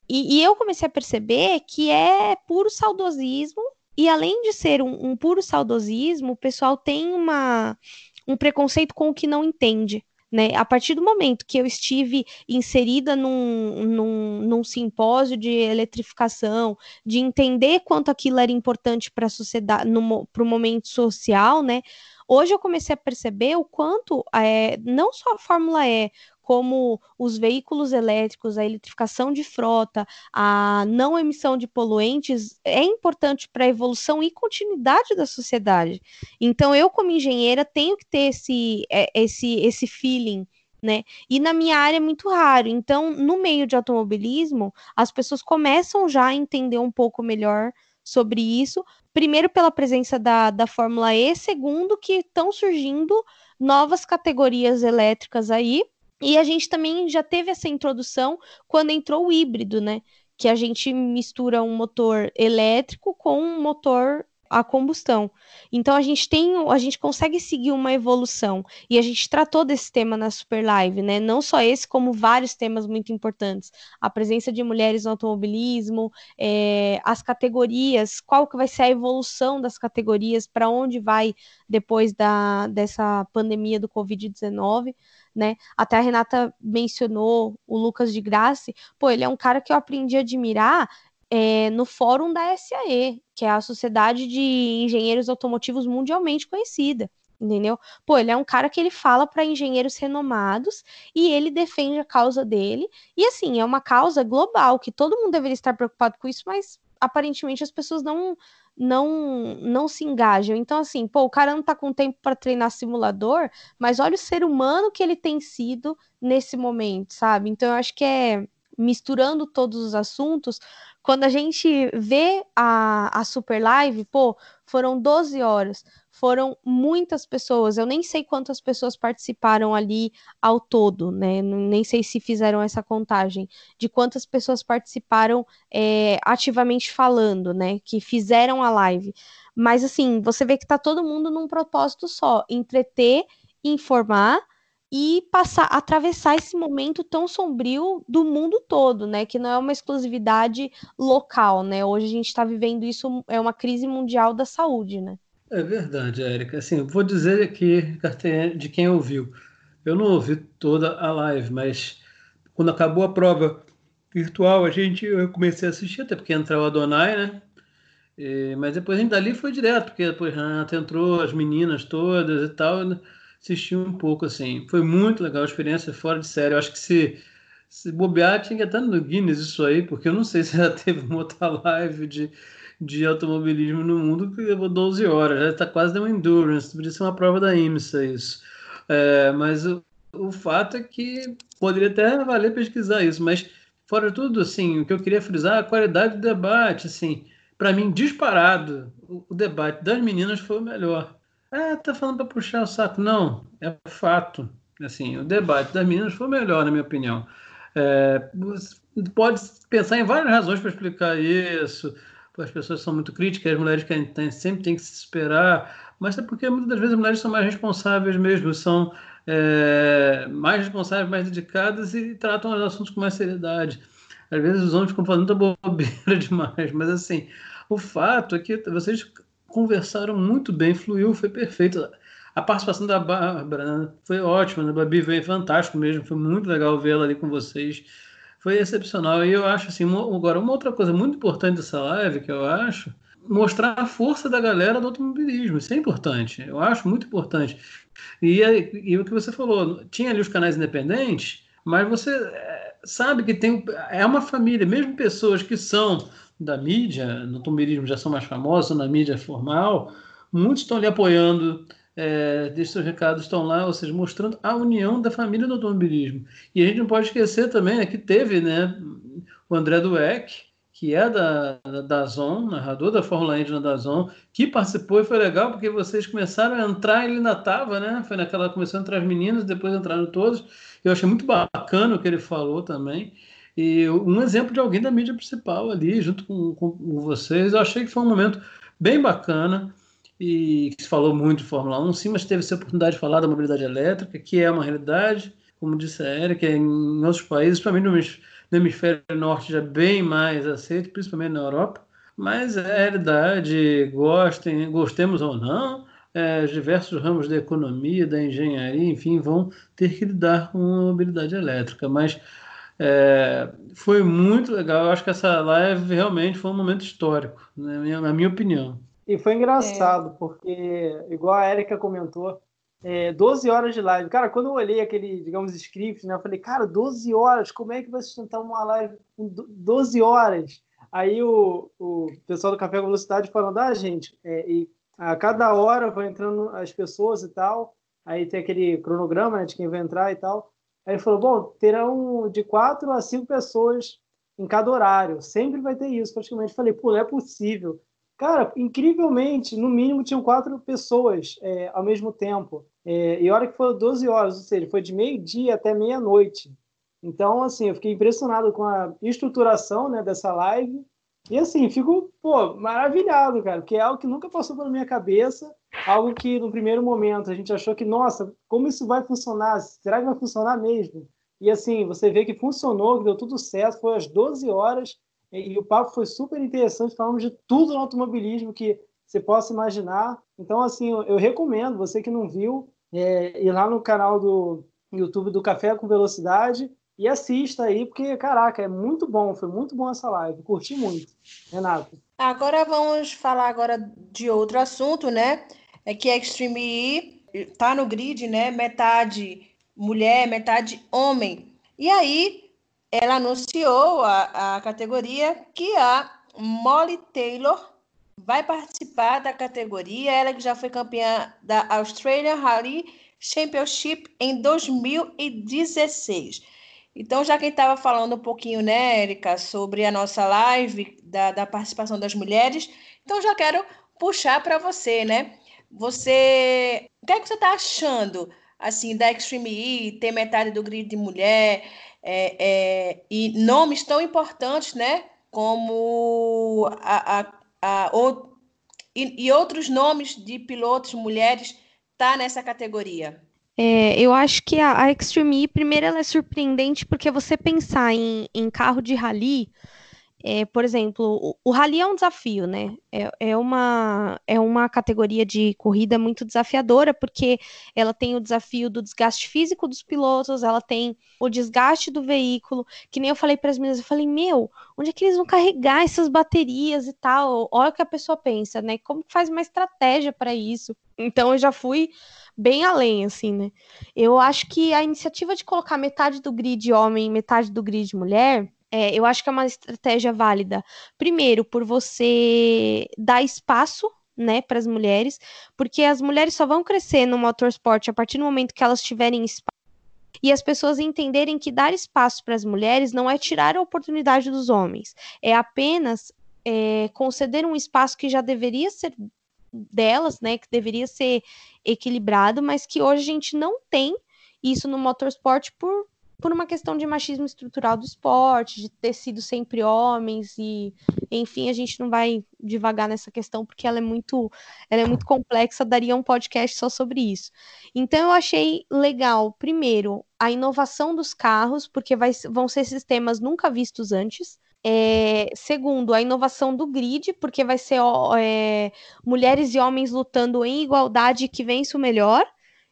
Speaker 3: E, e, eu comecei a perceber que é puro saudosismo, e além de ser um, um puro saudosismo, o pessoal tem uma, um preconceito com o que não entende. Né? A partir do momento que eu estive inserida num, num, num simpósio de eletrificação, de entender quanto aquilo era importante para a sociedade, para o momento social, né? Hoje eu comecei a perceber o quanto é, não só a Fórmula E, como os veículos elétricos, a eletrificação de frota, a não emissão de poluentes é importante para a evolução e continuidade da sociedade. Então, eu, como engenheira, tenho que ter esse, é, esse, esse feeling. Né? E na minha área é muito raro. Então, no meio de automobilismo, as pessoas começam já a entender um pouco melhor sobre isso. Primeiro, pela presença da, da Fórmula E, segundo, que estão surgindo novas categorias elétricas aí, e a gente também já teve essa introdução quando entrou o híbrido, né? Que a gente mistura um motor elétrico com um motor a combustão. Então a gente tem, a gente consegue seguir uma evolução e a gente tratou desse tema na Super Live, né? Não só esse, como vários temas muito importantes. A presença de mulheres no automobilismo, é, as categorias, qual que vai ser a evolução das categorias, para onde vai depois da, dessa pandemia do Covid-19 né? Até a Renata mencionou o Lucas de Graça, pô, ele é um cara que eu aprendi a admirar é, no fórum da SAE, que é a Sociedade de Engenheiros Automotivos mundialmente conhecida. Entendeu? Pô, ele é um cara que ele fala para engenheiros renomados e ele defende a causa dele. E assim, é uma causa global, que todo mundo deveria estar preocupado com isso, mas aparentemente as pessoas não não não se engajam. Então, assim, pô, o cara não tá com tempo para treinar simulador, mas olha o ser humano que ele tem sido nesse momento, sabe? Então, eu acho que é misturando todos os assuntos. Quando a gente vê a, a Super Live, pô, foram 12 horas. Foram muitas pessoas. Eu nem sei quantas pessoas participaram ali ao todo, né? Nem sei se fizeram essa contagem de quantas pessoas participaram é, ativamente falando, né? Que fizeram a live. Mas assim, você vê que tá todo mundo num propósito só: entreter, informar e passar, atravessar esse momento tão sombrio do mundo todo, né? Que não é uma exclusividade local, né? Hoje a gente está vivendo isso, é uma crise mundial da saúde, né?
Speaker 5: É verdade, Érica. Assim, vou dizer aqui de quem ouviu. Eu não ouvi toda a live, mas quando acabou a prova virtual, a gente eu comecei a assistir, até porque entrou o Adonai, né? E, mas depois a gente dali foi direto, porque depois Renata entrou, as meninas todas e tal. Né? assisti um pouco, assim. Foi muito legal a experiência, fora de série. Eu acho que se, se bobear, tinha que estar no Guinness isso aí, porque eu não sei se já teve uma outra live de, de automobilismo no mundo que levou 12 horas. Já está quase dando endurance. Podia ser uma prova da IMSA isso. É, mas o, o fato é que poderia até valer pesquisar isso, mas fora tudo, assim, o que eu queria frisar é a qualidade do debate, assim, para mim, disparado, o, o debate das meninas foi o melhor. É, tá falando para puxar o saco. Não, é fato. Assim, o debate das meninas foi melhor, na minha opinião. É, pode pensar em várias razões para explicar isso. As pessoas são muito críticas, as mulheres que sempre têm que se esperar, mas é porque muitas das vezes as mulheres são mais responsáveis mesmo, são é, mais responsáveis, mais dedicadas e tratam os assuntos com mais seriedade. Às vezes os homens ficam falando bobeira demais, mas assim, o fato é que vocês conversaram muito bem, fluiu, foi perfeito. A participação da Bárbara né, foi ótima, né? a Babi veio fantástico mesmo, foi muito legal vê-la ali com vocês. Foi excepcional. E eu acho assim, uma, agora, uma outra coisa muito importante dessa live, que eu acho, mostrar a força da galera do automobilismo. Isso é importante. Eu acho muito importante. E, e o que você falou, tinha ali os canais independentes, mas você é, sabe que tem é uma família, mesmo pessoas que são da mídia, no automobilismo já são mais famosos, na mídia formal, muitos estão ali apoiando, é, seus recados estão lá, ou seja, mostrando a união da família do automobilismo. E a gente não pode esquecer também né, que teve né, o André Dueck, que é da, da, da Zon, narrador da Fórmula Indy da Zon, que participou e foi legal porque vocês começaram a entrar, ele ainda estava, né? Foi naquela, começou a entrar as meninas, depois entraram todos. Eu achei muito bacana o que ele falou também. E um exemplo de alguém da mídia principal ali, junto com, com vocês, eu achei que foi um momento bem bacana e que se falou muito de Fórmula 1, sim, mas teve essa oportunidade de falar da mobilidade elétrica, que é uma realidade, como disse a Erika, em outros países, principalmente no hemisfério norte, já é bem mais aceito, principalmente na Europa, mas é realidade, gostem, gostemos ou não, é, diversos ramos da economia, da engenharia, enfim, vão ter que lidar com a mobilidade elétrica, mas é, foi muito legal. Eu acho que essa live realmente foi um momento histórico, né, na minha opinião.
Speaker 4: E foi engraçado, é. porque, igual a Erika comentou, é, 12 horas de live. Cara, quando eu olhei aquele, digamos, script, né, eu falei, cara, 12 horas, como é que vai sustentar uma live com 12 horas? Aí o, o pessoal do Café com Velocidade falando, ah, gente, é, e a cada hora vai entrando as pessoas e tal, aí tem aquele cronograma né, de quem vai entrar e tal. Aí ele falou: bom, terão de quatro a cinco pessoas em cada horário. Sempre vai ter isso, praticamente. Falei: pô, não é possível. Cara, incrivelmente, no mínimo tinham quatro pessoas é, ao mesmo tempo. É, e a hora que foi 12 horas, ou seja, foi de meio-dia até meia-noite. Então, assim, eu fiquei impressionado com a estruturação né, dessa live. E, assim, fico, pô, maravilhado, cara, porque é algo que nunca passou pela minha cabeça algo que no primeiro momento a gente achou que, nossa, como isso vai funcionar? Será que vai funcionar mesmo? E assim, você vê que funcionou, que deu tudo certo, foi às 12 horas e, o papo foi super interessante, falamos de tudo no automobilismo que você possa imaginar. Então, assim, eu, eu recomendo, você que não viu, é, ir lá no canal do YouTube do Café com Velocidade e assista aí, porque, caraca, é muito bom, foi muito bom essa live, curti muito. Renato.
Speaker 2: Agora vamos falar agora de outro assunto, né? É que a Extreme E tá no grid, né? Metade mulher, metade homem. E aí ela anunciou a, a categoria que a Molly Taylor vai participar da categoria. Ela que já foi campeã da Australian Rally Championship em 2016. Então, já quem estava falando um pouquinho, né, Erika, sobre a nossa live da, da participação das mulheres, então já quero puxar para você, né? você, o que é que você está achando assim da Extreme E, ter metade do grid de mulher é, é, e nomes tão importantes, né? Como a, a, a o, e, e, outros nomes de pilotos mulheres tá nessa categoria.
Speaker 3: É, eu acho que a, a Extreme E, primeiro, ela é surpreendente porque você pensar em, em carro de rally é, por exemplo, o, o rally é um desafio, né? É, é, uma, é uma categoria de corrida muito desafiadora, porque ela tem o desafio do desgaste físico dos pilotos, ela tem o desgaste do veículo, que nem eu falei para as meninas, eu falei, meu, onde é que eles vão carregar essas baterias e tal? Olha o que a pessoa pensa, né? Como que faz uma estratégia para isso? Então eu já fui bem além, assim, né? Eu acho que a iniciativa de colocar metade do grid homem e metade do grid mulher é, eu acho que é uma estratégia válida. Primeiro, por você dar espaço né, para as mulheres, porque as mulheres só vão crescer no motorsport a partir do momento que elas tiverem espaço. E as pessoas entenderem que dar espaço para as mulheres não é tirar a oportunidade dos homens, é apenas é, conceder um espaço que já deveria ser delas, né, que deveria ser equilibrado, mas que hoje a gente não tem isso no motorsport por por uma questão de machismo estrutural do esporte, de ter sido sempre homens e, enfim, a gente não vai devagar nessa questão porque ela é muito, ela é muito complexa, daria um podcast só sobre isso. Então eu achei legal, primeiro, a inovação dos carros, porque vai, vão ser sistemas nunca vistos antes. É, segundo, a inovação do grid, porque vai ser é, mulheres e homens lutando em igualdade que vence o melhor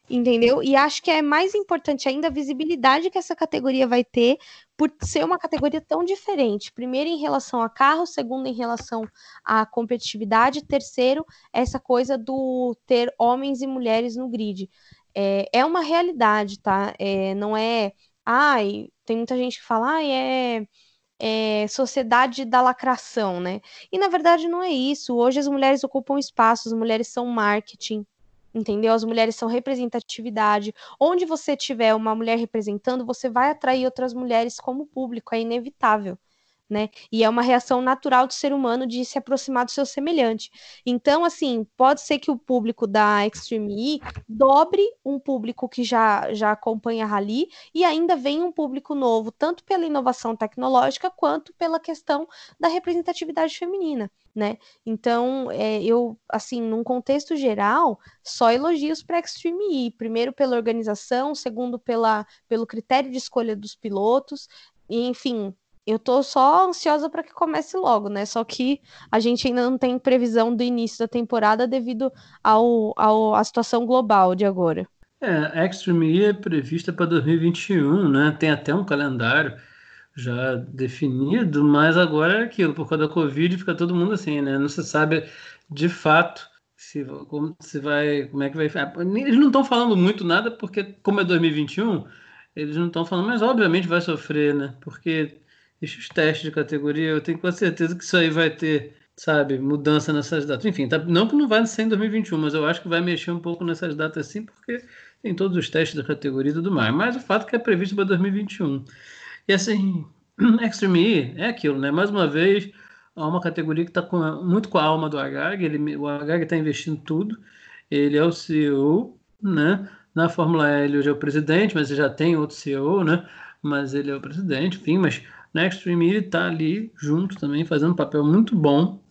Speaker 3: entendeu? E acho que é mais importante ainda a visibilidade que essa categoria vai ter por ser uma categoria tão diferente. Primeiro, em relação a carro, segundo, em relação à competitividade, terceiro, essa coisa do ter homens e mulheres no grid. É, é uma realidade, tá? É, não é. Ai, tem muita gente que fala, ai, é. É, sociedade da lacração, né? E na verdade não é isso. Hoje as mulheres ocupam espaços, as mulheres são marketing, entendeu? As mulheres são representatividade. Onde você tiver uma mulher representando, você vai atrair outras mulheres como público, é inevitável né? E é uma reação natural do ser humano de se aproximar do seu semelhante. Então, assim, pode ser que o público da Extreme E dobre um público que já, já acompanha a Rally e ainda vem um público novo, tanto pela inovação tecnológica quanto pela questão da representatividade feminina, né? Então, é, eu, assim, num contexto geral, só elogios para a Extreme E. Primeiro pela organização, segundo pela, pelo critério de escolha dos pilotos, e, enfim, eu tô só ansiosa para que comece logo, né? Só que a gente ainda não tem previsão do início da temporada devido ao, ao à situação global de agora.
Speaker 5: É, a Extreme E é prevista para 2021, né? Tem até um calendário já definido, mas agora é aquilo, por causa da Covid fica todo mundo assim, né? Não se sabe de fato se, como se vai, como é que vai. Eles não estão falando muito nada, porque como é 2021, eles não estão falando, mas obviamente vai sofrer, né? Porque esses testes de categoria, eu tenho quase certeza que isso aí vai ter, sabe, mudança nessas datas. Enfim, tá, não que não vai ser em 2021, mas eu acho que vai mexer um pouco nessas datas sim, porque tem todos os testes da categoria e tudo mais. Mas o fato é que é previsto para 2021. E assim, Extreme E é aquilo, né? Mais uma vez, há uma categoria que está muito com a alma do Agag, ele, o Agag está investindo tudo, ele é o CEO, né? Na Fórmula L hoje é o presidente, mas ele já tem outro CEO, né? Mas ele é o presidente, enfim, mas na Extreme ele está ali junto também, fazendo um papel muito bom.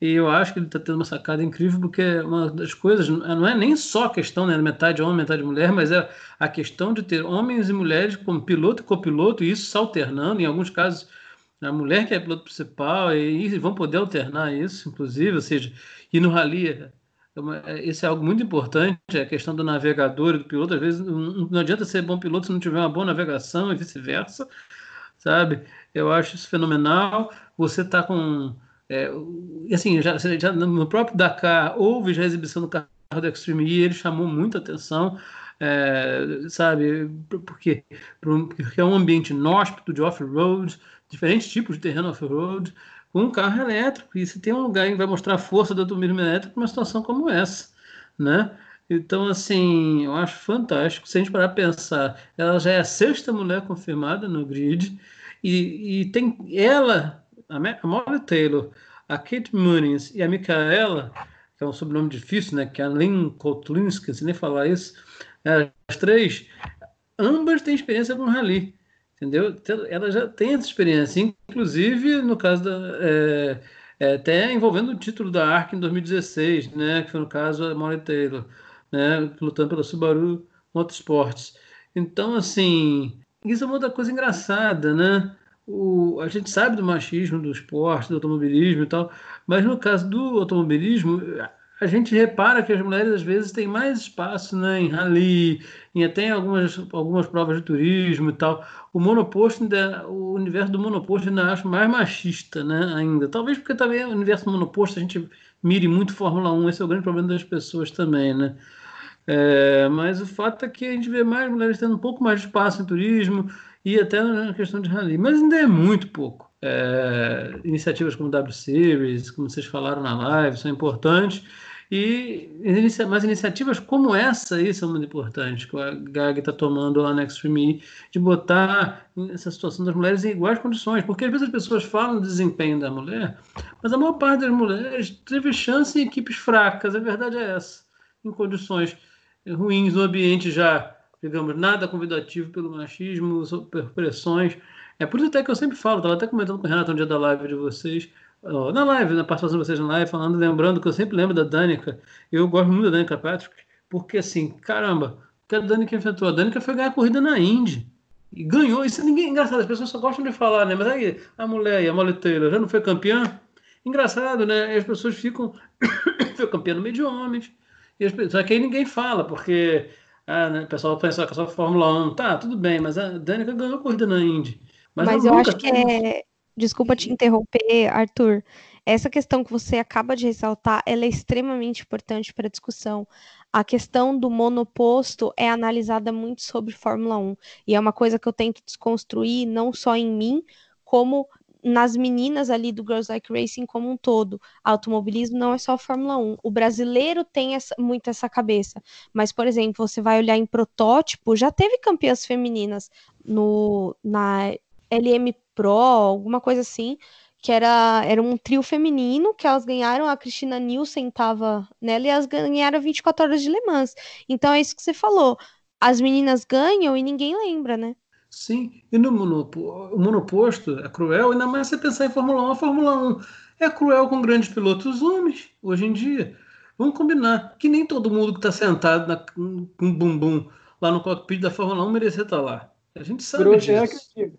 Speaker 5: E eu acho que ele está tendo uma sacada incrível, porque uma das coisas não é nem só a questão né, metade homem, metade mulher, mas é a questão de ter homens e mulheres como piloto e copiloto, e isso se alternando, em alguns casos, a mulher que é piloto principal, e, e vão poder alternar isso, inclusive, ou seja, e no rally, é é, isso é algo muito importante, a questão do navegador e do piloto, às vezes não adianta ser bom piloto se não tiver uma boa navegação e vice-versa, sabe? Eu acho isso fenomenal. Você está com. É, assim, já, já, no próprio Dakar houve já a exibição do carro da Extreme E, ele chamou muita atenção, é, sabe? Porque, porque é um ambiente inóspito de off-road, diferentes tipos de terreno off-road, com um carro elétrico. E se tem um lugar que vai mostrar a força do automobilismo elétrico numa situação como essa, né? Então, assim, eu acho fantástico. Se a gente parar para pensar, ela já é a sexta mulher confirmada no grid, e, e tem ela, a Molly Taylor, a Kate Muniz e a Micaela, que é um sobrenome difícil, né? Que é a Lynn Kotlinski, se nem falar isso. É, as três, ambas têm experiência com rally, entendeu? Ela já tem essa experiência, inclusive no caso da. É, até envolvendo o título da ARC em 2016, né? Que foi no caso a Molly Taylor, né? Lutando pela Subaru Motorsports. Então, assim, isso é uma outra coisa engraçada, né? O, a gente sabe do machismo do esporte, do automobilismo e tal, mas no caso do automobilismo, a gente repara que as mulheres às vezes têm mais espaço né, em rally, em até em algumas, algumas provas de turismo e tal. O monoposto, ainda, o universo do monoposto ainda acho mais machista né, ainda. Talvez porque também o universo do monoposto a gente mire muito Fórmula 1, esse é o grande problema das pessoas também, né? É, mas o fato é que a gente vê mais mulheres tendo um pouco mais de espaço em turismo e até na questão de rally, mas ainda é muito pouco. É, iniciativas como W Series, como vocês falaram na live, são importantes. E mas iniciativas como essa aí são muito importantes, que a GAG está tomando lá na Extreme de botar essa situação das mulheres em iguais condições, porque às vezes as pessoas falam do desempenho da mulher, mas a maior parte das mulheres teve chance em equipes fracas, a verdade é essa, em condições ruins, no ambiente já, digamos, nada convidativo pelo machismo, por pressões. É por isso até que eu sempre falo, estava até comentando com o Renato um dia da live de vocês, na live, na participação de vocês na live, falando, lembrando que eu sempre lembro da Danica. Eu gosto muito da Danica Patrick, porque assim, caramba, que a Danica enfrentou. A Danica foi ganhar a corrida na Indy. E ganhou. Isso ninguém engraçado, as pessoas só gostam de falar, né? Mas aí, a mulher a Molly Taylor, já não foi campeã? Engraçado, né? As pessoas ficam. foi campeã no meio de homens. E as... Só que aí ninguém fala, porque ah, né, o pessoal pensa que é só Fórmula 1. Tá, tudo bem, mas a Danica ganhou a corrida na Indy.
Speaker 3: Mas, mas eu acho que é Desculpa te interromper, Arthur. Essa questão que você acaba de ressaltar, ela é extremamente importante para a discussão. A questão do monoposto é analisada muito sobre Fórmula 1 e é uma coisa que eu tento desconstruir não só em mim, como nas meninas ali do Girls Like Racing como um todo. Automobilismo não é só Fórmula 1. O brasileiro tem essa, muito essa cabeça. Mas, por exemplo, você vai olhar em protótipo, já teve campeãs femininas no, na LM Pro, alguma coisa assim, que era, era um trio feminino que elas ganharam, a Cristina Nielsen estava nela e elas ganharam 24 horas de Le Mans. Então é isso que você falou. As meninas ganham e ninguém lembra, né?
Speaker 5: Sim, e no monoposto, o monoposto é cruel, ainda mais você pensar em Fórmula 1. A Fórmula 1 é cruel com grandes pilotos homens, hoje em dia. Vamos combinar que nem todo mundo que está sentado na, com um bumbum lá no cockpit da Fórmula 1 merecia estar lá. A gente sabe Grosjean disso. Que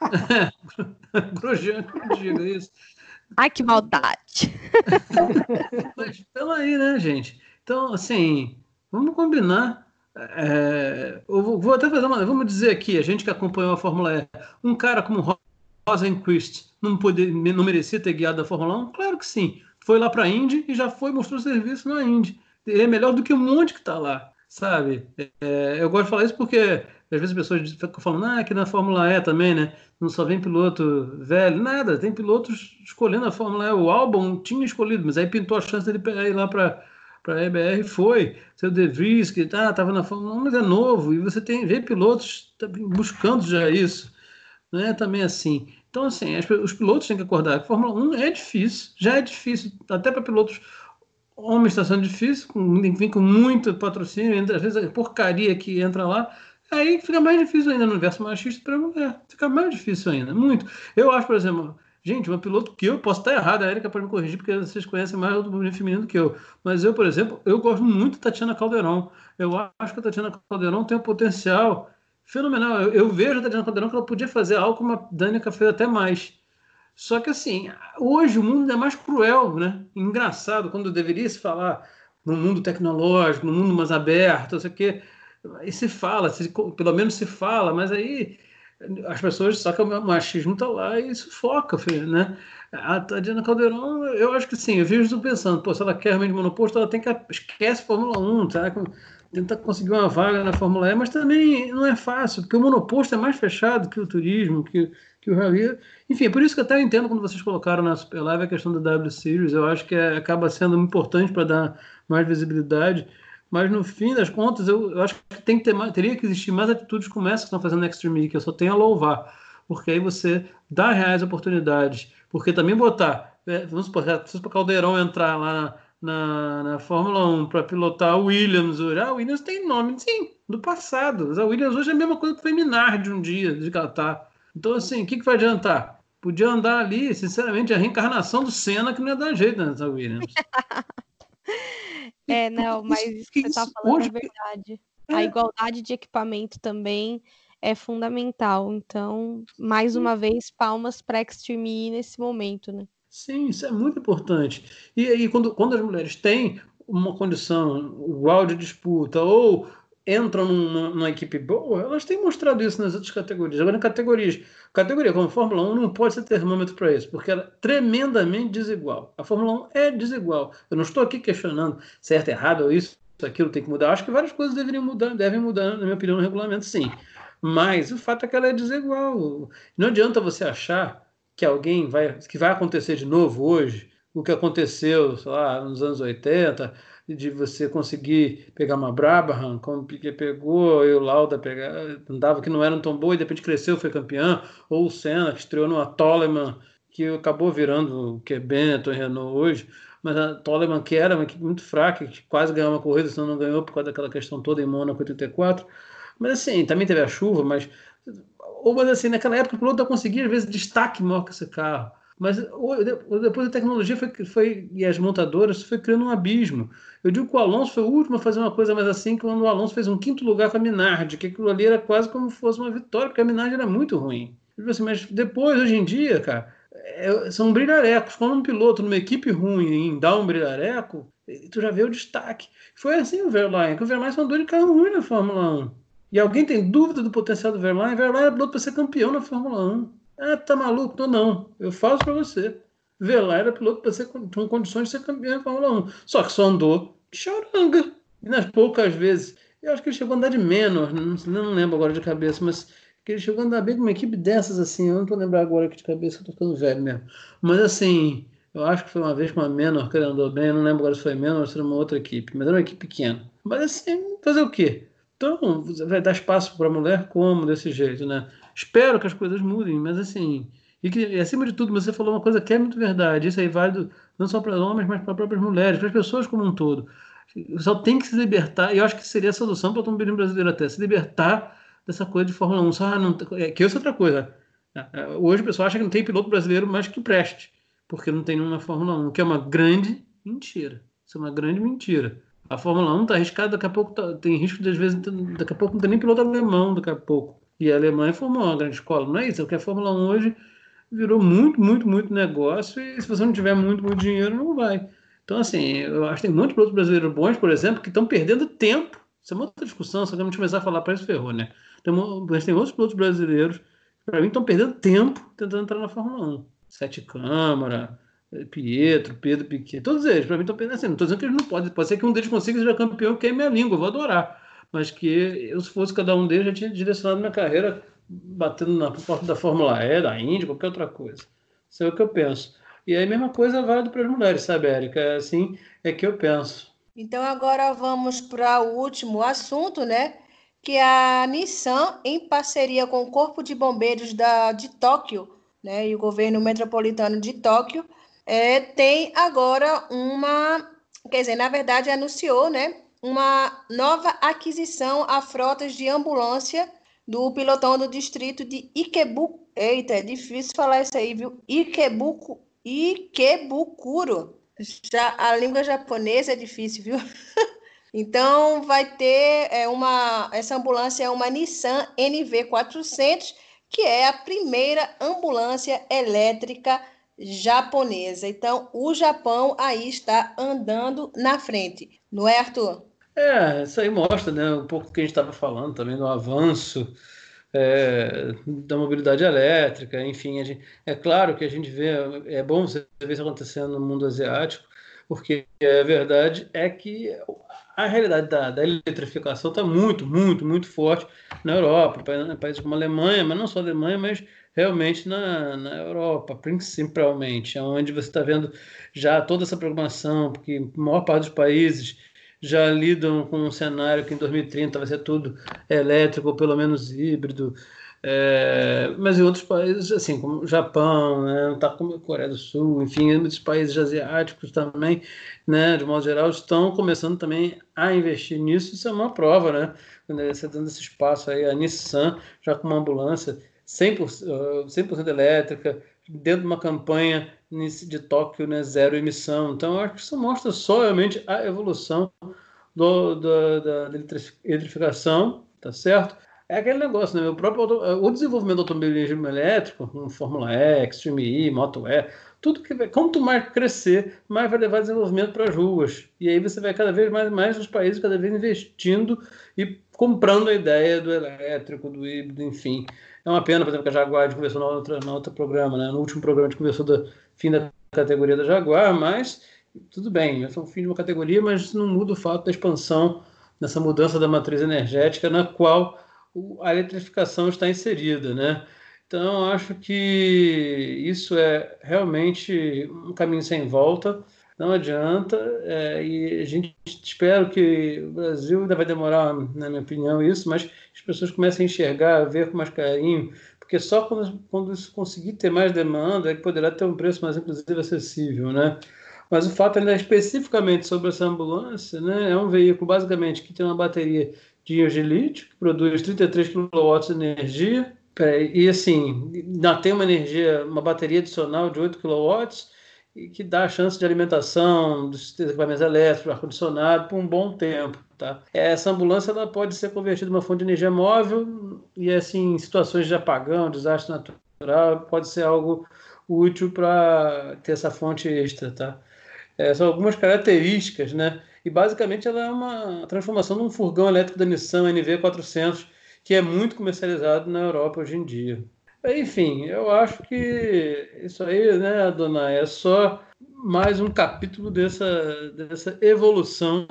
Speaker 5: Grosjean que diga isso.
Speaker 3: Ai, que maldade.
Speaker 5: Mas pela aí, né, gente? Então, assim, vamos combinar. É, eu vou, até fazer uma. Vamos dizer aqui, a gente que acompanhou a Fórmula E, um cara como Rosenquist não, poder, não merecia ter guiado a Fórmula 1? Claro que sim. Foi lá para a Indy e já foi, mostrou serviço na Indy. Ele é melhor do que um monte que está lá, sabe? É, eu gosto de falar isso porque às vezes as pessoas ficam falando, ah, aqui na Fórmula E também, né? Não só vem piloto velho, nada, tem pilotos escolhendo a Fórmula E. O álbum tinha escolhido, mas aí pintou a chance dele pegar ir lá para para a EBR foi. Seu De Vries, que ah, tava na Fórmula 1, mas é novo, e você tem vê pilotos buscando já isso. Não é também assim. Então, assim, os pilotos têm que acordar Fórmula 1 é difícil, já é difícil, até para pilotos homens está sendo difícil, enfim, com muito patrocínio, às vezes a porcaria que entra lá, Aí fica mais difícil ainda no universo machista para mulher. Fica mais difícil ainda, muito. Eu acho, por exemplo, gente, uma piloto que eu posso estar errado, a Erika pode me corrigir, porque vocês conhecem mais o movimento feminino do que eu. Mas eu, por exemplo, eu gosto muito da Tatiana Caldeirão. Eu acho que a Tatiana Caldeirão tem um potencial fenomenal. Eu, eu vejo a Tatiana Caldeirão que ela podia fazer algo como a Danica fez até mais. Só que assim, hoje o mundo é mais cruel, né? Engraçado, quando deveria se falar no mundo tecnológico, no mundo mais aberto, não sei o quê e se fala, se, pelo menos se fala, mas aí as pessoas, que o machismo está lá e sufoca, filho, né? A Tadiana Caldeirão, eu acho que sim, eu vejo pensando, pô, se ela quer realmente monoposto, ela tem que esquece Fórmula 1, tá? Tentar conseguir uma vaga na Fórmula E, mas também não é fácil, porque o monoposto é mais fechado que o turismo, que, que o rally. Enfim, é por isso que até eu entendo quando vocês colocaram na Super Live a questão da W Series, eu acho que é, acaba sendo importante para dar mais visibilidade. Mas no fim das contas, eu, eu acho que, tem que ter teria que existir mais atitudes como essa que estão fazendo na Extreme, que eu só tenho a louvar. Porque aí você dá reais oportunidades. Porque também botar, é, vamos supor, se o Caldeirão entrar lá na, na Fórmula 1 para pilotar a Williams hoje. A Williams tem nome, sim, do passado. Mas a Williams hoje é a mesma coisa que foi Minardi um dia, de Qatar. Então, assim, o que, que vai adiantar? Podia andar ali, sinceramente, a reencarnação do Senna que não ia dar jeito nessa Williams.
Speaker 3: é, não, mas isso que você está falando hoje... é verdade. É. A igualdade de equipamento também é fundamental. Então, mais uma vez, palmas para a Extreme E nesse momento, né?
Speaker 5: Sim, isso é muito importante. E aí, quando, quando as mulheres têm uma condição igual de disputa ou entram numa, numa, equipe boa, elas têm mostrado isso nas outras categorias. Agora, em categorias, categoria como Fórmula 1 não pode ser termômetro para isso, porque ela é tremendamente desigual. A Fórmula 1 é desigual. Eu não estou aqui questionando certo, errado, ou isso, aquilo tem que mudar. Acho que várias coisas deveriam mudar, devem mudar, na minha opinião, no regulamento, sim. Mas o fato é que ela é desigual. Não adianta você achar que alguém vai, que vai acontecer de novo hoje, o que aconteceu, sei lá, nos anos 80, de você conseguir pegar uma Brabham, como o Piquet pegou, e o Lauda pegar, andava que não era tão boa e de repente cresceu, foi campeão, ou o Senna, que estreou numa Toleman, que acabou virando o que é Benetton Renault hoje, mas a Toleman, que era uma equipe muito fraca, que quase ganhou uma corrida, senão não ganhou por causa daquela questão toda em Mônaco 84, mas assim, também teve a chuva, mas ou mas assim, naquela época o piloto conseguia às vezes destaque maior que esse carro. Mas depois a tecnologia foi, foi, e as montadoras foi criando um abismo. Eu digo que o Alonso foi o último a fazer uma coisa mais assim, quando o Alonso fez um quinto lugar com a Minardi, que aquilo ali era quase como se fosse uma vitória, porque a Minardi era muito ruim. Assim, mas depois, hoje em dia, cara, é, são brilharecos. Quando um piloto numa equipe ruim dá um brilhareco, tu já vê o destaque. Foi assim o Verlaine, que o Verlaine só andou de carro ruim na Fórmula 1. E alguém tem dúvida do potencial do Verlaine? Verlaine é piloto para ser campeão na Fórmula 1. Ah, tá maluco? Tô não. Eu falo para você. Verlaine era piloto para ser com condições de ser campeão na Fórmula 1. Só que só andou de choranga. E nas poucas vezes. Eu acho que ele chegou a andar de menos. Não, não lembro agora de cabeça, mas que ele chegou a andar bem com uma equipe dessas assim. Eu não tô lembrando agora aqui de cabeça, eu tô ficando velho mesmo. Mas assim, eu acho que foi uma vez com uma Menor que ele andou bem. Eu não lembro agora se foi Menor ou se era uma outra equipe. Mas era uma equipe pequena. Mas assim, fazer o quê? Então, vai dar espaço para a mulher como desse jeito, né? Espero que as coisas mudem, mas assim, e que acima de tudo, você falou uma coisa que é muito verdade, isso aí válido não só para homens, mas para próprias mulheres, para as pessoas como um todo. Só tem que se libertar, e eu acho que seria a solução para o automobilismo brasileiro até, se libertar dessa coisa de Fórmula 1. Só, ah, não, é, que isso é outra coisa. É, é, hoje o pessoal acha que não tem piloto brasileiro mais que preste, porque não tem nenhuma Fórmula 1, que é uma grande mentira. Isso é uma grande mentira. A Fórmula 1 está arriscada, daqui a pouco tá, tem risco de, às vezes, daqui a pouco não tem nem piloto alemão, daqui a pouco. E a Alemanha formou uma grande escola. Não é isso, é porque a Fórmula 1 hoje virou muito, muito, muito negócio e se você não tiver muito, muito dinheiro, não vai. Então, assim, eu acho que tem muitos pilotos brasileiros bons, por exemplo, que estão perdendo tempo. Isso é uma outra discussão, se a gente começar a falar para isso, ferrou, né? Tem, mas tem outros pilotos brasileiros que, para mim, estão perdendo tempo tentando entrar na Fórmula 1. Sete Câmara, Pietro, Pedro Piquet, todos eles, para mim estão pensando assim, não estou dizendo que eles não podem, pode ser que um deles consiga ser campeão, que é minha língua, eu vou adorar. Mas que eu, se fosse cada um deles, já tinha direcionado minha carreira batendo na porta da Fórmula E, da Indy, qualquer outra coisa. Isso é o que eu penso. E aí a mesma coisa vale para as mulheres, sabe, Érica? É assim é que eu penso.
Speaker 2: Então agora vamos para o último assunto, né? Que é a Nissan, em parceria com o Corpo de Bombeiros da, de Tóquio, né, e o governo metropolitano de Tóquio, é, tem agora uma, quer dizer, na verdade anunciou, né, uma nova aquisição a frotas de ambulância do pilotão do distrito de Ikebu. Eita, é difícil falar isso aí, viu? Ikebuku, Ikebukuro. Já, a língua japonesa é difícil, viu? então vai ter é, uma. Essa ambulância é uma Nissan NV400, que é a primeira ambulância elétrica japonesa. Então, o Japão aí está andando na frente, não é, Arthur?
Speaker 5: É, isso aí mostra né, um pouco do que a gente estava falando também do avanço é, da mobilidade elétrica, enfim. Gente, é claro que a gente vê, é bom você ver isso acontecendo no mundo asiático, porque a verdade é que a realidade da, da eletrificação está muito, muito, muito forte na Europa, países como a Alemanha, mas não só a Alemanha, mas realmente na, na Europa, principalmente, onde você está vendo já toda essa programação, porque a maior parte dos países já lidam com um cenário que em 2030 vai ser tudo elétrico, ou pelo menos híbrido. É, mas em outros países, assim, como o Japão, né, tá como Coreia do Sul, enfim, muitos países asiáticos também, né, de modo geral, estão começando também a investir nisso. Isso é uma prova, né? Você dando esse espaço aí, a Nissan, já com uma ambulância 100%, 100 elétrica, dentro de uma campanha de Tóquio, né, zero emissão. Então, acho que isso mostra só realmente a evolução do, do, da, da eletrificação, tá certo? É aquele negócio, né? O próprio o desenvolvimento do automobilismo elétrico, como Fórmula E, Extreme E, Moto E, tudo que vai, quanto mais crescer, mais vai levar desenvolvimento para as ruas. E aí você vai cada vez mais, mais os países cada vez investindo e comprando a ideia do elétrico, do híbrido, enfim. É uma pena, por exemplo, que a Jaguar a gente conversou no outro, no outro programa, né? No último programa a gente conversou do fim da categoria da Jaguar, mas tudo bem, é o fim de uma categoria, mas não muda o fato da expansão, dessa mudança da matriz energética na qual a eletrificação está inserida, né? Então, acho que isso é realmente um caminho sem volta, não adianta, é, e a gente espera que o Brasil ainda vai demorar, na minha opinião, isso, mas as pessoas comecem a enxergar, a ver com mais carinho, porque só quando, quando isso conseguir ter mais demanda é que poderá ter um preço mais, inclusive, acessível, né? Mas o fato ainda especificamente sobre essa ambulância, né, é um veículo basicamente que tem uma bateria de energia de lítio, que produz 33 kW de energia, e assim, tem uma energia, uma bateria adicional de 8 kW, e que dá a chance de alimentação dos equipamentos elétricos, ar-condicionado, por um bom tempo. Tá? Essa ambulância ela pode ser convertida em uma fonte de energia móvel e, assim, em situações de apagão, desastre natural, pode ser algo útil para ter essa fonte extra. Tá? É, são algumas características, né? E basicamente ela é uma transformação de um furgão elétrico da Nissan NV400, que é muito comercializado na Europa hoje em dia. Enfim, eu acho que isso aí, né, dona, é só mais um capítulo dessa, dessa evolução,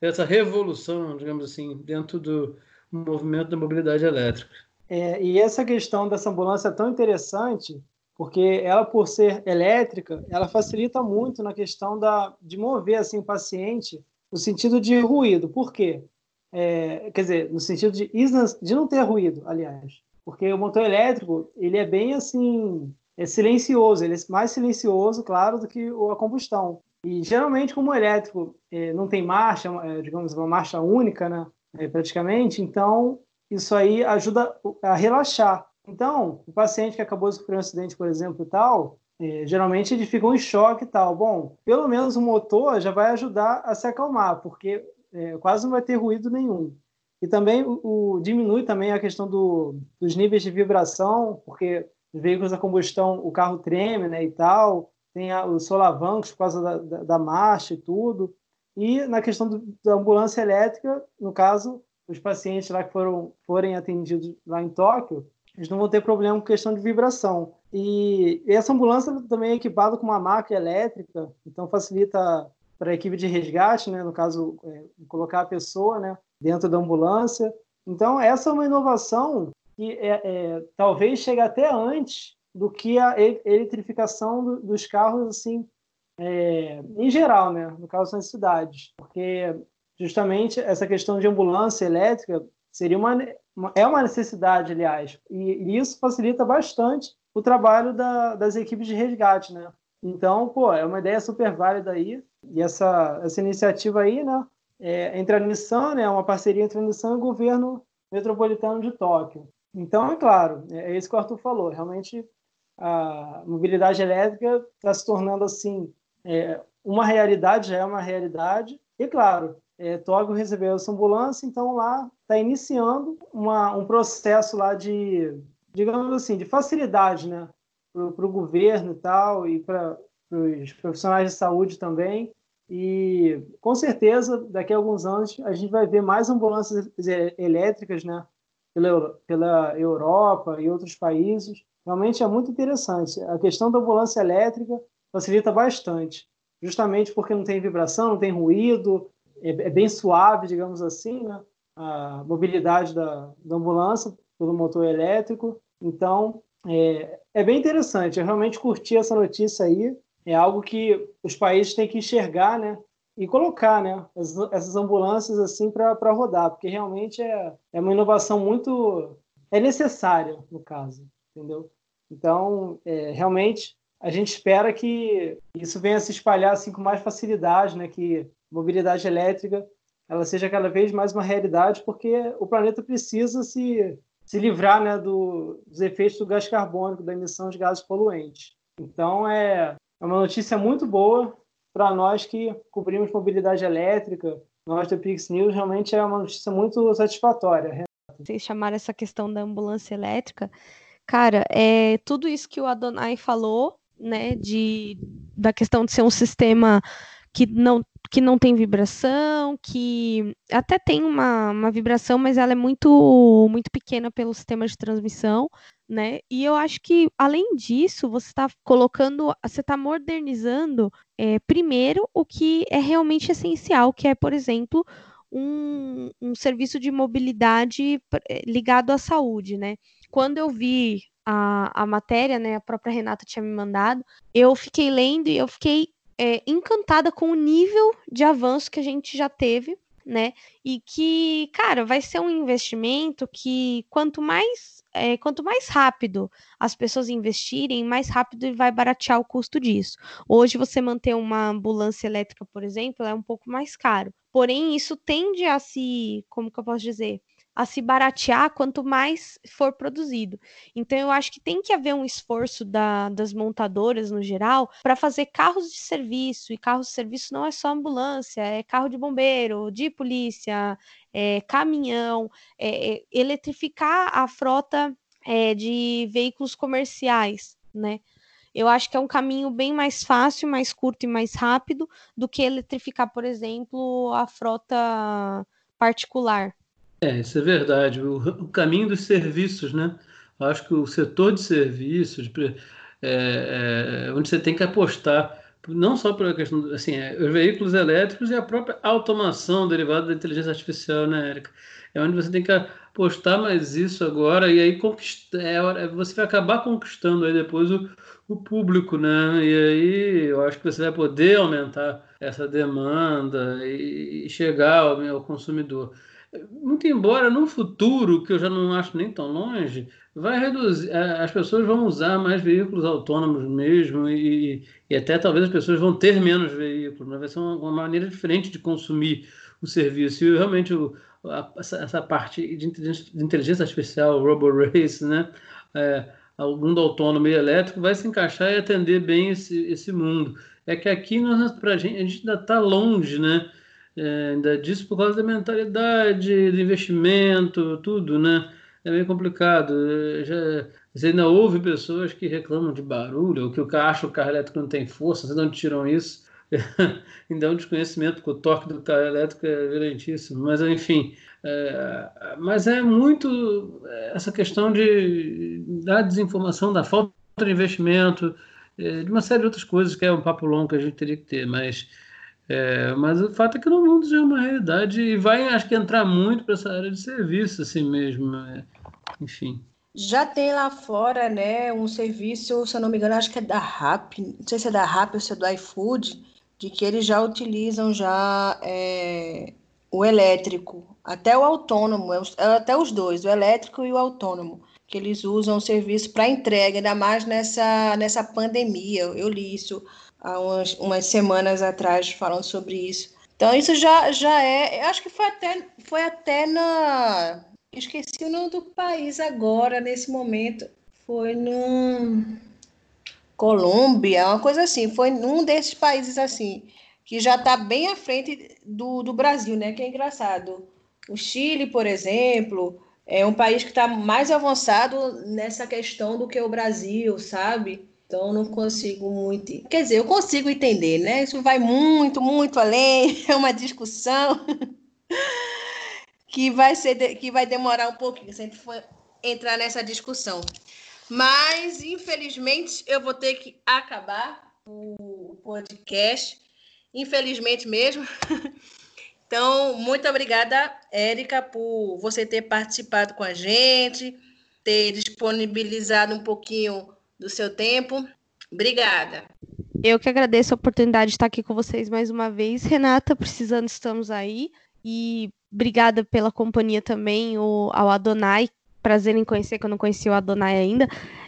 Speaker 5: dessa revolução, digamos assim, dentro do movimento da mobilidade elétrica.
Speaker 4: É, e essa questão dessa ambulância é tão interessante porque ela por ser elétrica, ela facilita muito na questão da, de mover assim o paciente no sentido de ruído. Por quê? É, quer dizer, no sentido de, de não ter ruído, aliás, porque o motor elétrico ele é bem assim é silencioso, ele é mais silencioso, claro, do que a combustão. E geralmente, como o elétrico é, não tem marcha, é, digamos uma marcha única, né, é, praticamente, então isso aí ajuda a relaxar. Então, o paciente que acabou de sofrer um acidente, por exemplo, tal, é, geralmente eles ficam em choque e tal. Bom, pelo menos o motor já vai ajudar a se acalmar, porque é, quase não vai ter ruído nenhum. E também o, o diminui também a questão do, dos níveis de vibração, porque os veículos a combustão, o carro treme né, e tal, tem os solavancos por causa da, da, da, marcha e tudo. E na questão do, da ambulância elétrica, no caso, os pacientes lá que foram, forem atendidos lá em Tóquio, eles não vão ter problema com questão de vibração. E essa ambulância também é equipada com uma maca elétrica, então facilita para a equipe de resgate, né, no caso, é, colocar a pessoa né, dentro da ambulância. Então, essa é uma inovação que é, é talvez chegue até antes do que a eletrificação do, dos carros, assim, é, em geral, né, no caso das cidades, porque justamente essa questão de ambulância elétrica seria uma, é uma necessidade, aliás, e, isso facilita bastante o trabalho da, das equipes de resgate, né? Então, pô, é uma ideia super válida aí, e essa, essa iniciativa aí, né, é, entre a Nissan, né, uma parceria entre a Nissan e o governo metropolitano de Tóquio. Então, é claro, é, é isso que o Arthur falou, realmente a mobilidade elétrica está se tornando, assim, é, uma realidade, já é uma realidade, e claro, é, Tóquio recebeu essa ambulância, então lá está iniciando uma, um processo lá de, digamos assim, de facilidade, né, para o governo e tal, e para os profissionais de saúde também. E com certeza, daqui a alguns anos, a gente vai ver mais ambulâncias elétricas, né, pela, pela Europa e outros países. Realmente é muito interessante. A questão da ambulância elétrica facilita bastante, justamente porque não tem vibração, não tem ruído, é, é bem suave, digamos assim, né? a mobilidade da, da ambulância pelo motor elétrico. Então, é, é bem interessante. Eu realmente curti essa notícia aí. É algo que os países têm que enxergar, né? E colocar, né? Essas, ambulâncias assim para rodar, porque realmente é, é uma inovação muito. É necessária, no caso, entendeu? Então, é, realmente, a gente espera que isso venha a se espalhar assim com mais facilidade, né? Que mobilidade elétrica ela seja cada vez mais uma realidade, porque o planeta precisa se, se livrar né, do, dos efeitos do gás carbônico, da emissão de gases poluentes. Então, é, é uma notícia muito boa para nós que cobrimos mobilidade elétrica. Nós do Pix News realmente é uma notícia muito satisfatória.
Speaker 3: Vocês chamaram essa questão da ambulância elétrica. Cara, é tudo isso que o Adonai falou, né, de, da questão de ser um sistema que não, que não tem vibração, que até tem uma, uma vibração, mas ela é muito, muito pequena pelo sistema de transmissão, né? E eu acho que, além disso, você está colocando, você está modernizando, é, primeiro, o que é realmente essencial, que é, por exemplo, um, um serviço de mobilidade eh, ligado à saúde, né? Quando eu vi a, a matéria, né, a própria Renata tinha me mandado, eu fiquei lendo e eu fiquei é, encantada com o nível de avanço que a gente já teve, né? E que, cara, vai ser um investimento que quanto mais é, quanto mais rápido as pessoas investirem, mais rápido vai baratear o custo disso. Hoje, você manter uma ambulância elétrica, por exemplo, é um pouco mais caro. Porém, isso tende a se, como que eu posso dizer? A se baratear quanto mais for produzido. Então, eu acho que tem que haver um esforço da, das montadoras, no geral, para fazer carros de serviço. E carros de serviço não é só ambulância, é carro de bombeiro, de polícia, é, caminhão, é, é, eletrificar a frota é, de veículos comerciais, né? Eu acho que é um caminho bem mais fácil, mais curto e mais rápido do que eletrificar, por exemplo, a frota particular.
Speaker 5: É, isso é verdade. O, o caminho dos serviços, né? Acho que o setor de serviços, é, é, onde você tem que apostar, não só pela questão, assim, é, os veículos elétricos e a própria automação derivada da inteligência artificial, né, Érica? É onde você tem que apostar mais isso agora e aí conquistar, é, você vai acabar conquistando aí depois o, o público, né? E aí eu acho que você vai poder aumentar essa demanda e, e chegar ao, ao consumidor muito embora no futuro, que eu já não acho nem tão longe, vai reduzir, as pessoas vão usar mais veículos autônomos mesmo e, e até talvez as pessoas vão ter menos veículos, mas vai ser uma, uma maneira diferente de consumir o serviço. E realmente o, a, essa, essa, parte de inteligência, de inteligência artificial, robo-race, né? É, o mundo autônomo e elétrico vai se encaixar e atender bem esse, esse mundo. É que aqui nós, pra gente, a gente ainda está longe, né? É, ainda disso por causa da mentalidade, do investimento, tudo, né? É meio complicado. É, já, você ainda ouve pessoas que reclamam de barulho, ou que o acha o carro elétrico não tem força, vocês não tiram isso. ainda é um desconhecimento, porque o torque do carro elétrico é violentíssimo. Mas, enfim, é, mas é muito essa questão de, da desinformação, da falta de investimento, é, de uma série de outras coisas que é um papo longo que a gente teria que ter, mas é, mas o fato é que no mundo já é uma realidade e vai, acho que, entrar muito para essa área de serviço, assim mesmo. Né? Enfim.
Speaker 2: Já tem lá fora, né, um serviço, se eu não me engano, acho que é da RAP, não sei se é da RAP ou se é do iFood, de que eles já utilizam já é, o elétrico, até o autônomo, é é até os dois, o elétrico e o autônomo, que eles usam o serviço para entrega, ainda mais nessa, nessa pandemia. Eu li isso há umas, umas semanas atrás falando sobre isso. Então isso já, já é, acho que foi até, foi até na, esqueci o nome do país agora, nesse momento, foi no Colômbia, uma coisa assim, foi num desses países assim, que já está bem à frente do, do Brasil, né? Que é engraçado. O Chile, por exemplo, é um país que está mais avançado nessa questão do que o Brasil, sabe? Então, não consigo muito. Quer dizer, eu consigo entender, né? Isso vai muito, muito além, é uma discussão que vai, ser de... que vai demorar um pouquinho se a gente for entrar nessa discussão. Mas, infelizmente, eu vou ter que acabar o podcast. Infelizmente mesmo. Então, muito obrigada, Érica, por você ter participado com a gente, ter disponibilizado um pouquinho do seu tempo. Obrigada.
Speaker 3: Eu que agradeço a oportunidade de estar aqui com vocês mais uma vez. Renata, precisando, estamos aí. E obrigada pela companhia também o, ao Adonai, prazer em conhecer, que eu não conhecia o Adonai ainda,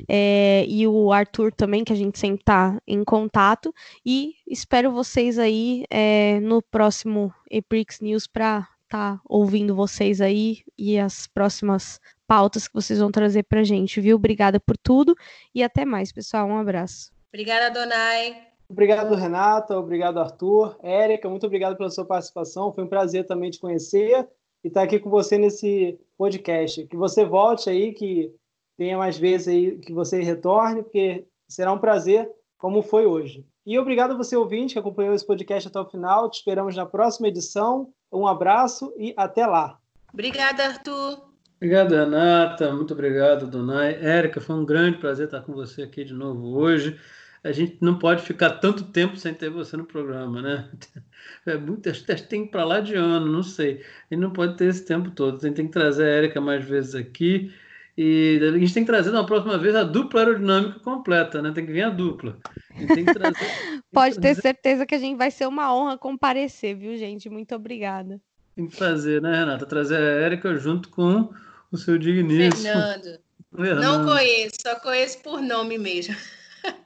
Speaker 3: é, e o Arthur também, que a gente sempre tá em contato, e espero vocês aí é, no próximo Eprix News para tá ouvindo vocês aí e as próximas pautas que vocês vão trazer pra gente, viu? Obrigada por tudo e até mais, pessoal. Um abraço.
Speaker 2: Obrigada, Donai.
Speaker 4: Obrigado, Renata. Obrigado, Arthur. Érica, muito obrigado pela sua participação. Foi um prazer também te conhecer e estar aqui com você nesse podcast. Que você volte aí, que tenha mais vezes aí, que você retorne, porque será um prazer, como foi hoje. E obrigado a você, ouvinte, que acompanhou esse podcast até o final. Te esperamos na próxima edição. Um abraço e até lá.
Speaker 2: Obrigada, Arthur.
Speaker 5: Obrigado, Renata. Muito obrado, Donai. Érica, foi um grande prazer estar com você aqui de novo hoje. A gente não pode ficar tanto tempo sem ter você no programa, né? É muito, acho que tem para lá de ano, não sei. A gente não pode ter esse tempo todo. A gente tem que trazer a Érica mais vezes aqui. E a gente tem que trazer na próxima vez a dupla aerodinâmica completa, né? Tem que vir a dupla. A
Speaker 3: trazer, Pode ter certeza que a gente vai ser uma honra comparecer, viu, gente? Muito obrigada.
Speaker 5: Tem que fazer, né, Renata? Trazer a Érica junto com o seu digníssimo.
Speaker 2: Fernando. Fernando. Não conheço, só conheço por nome mesmo.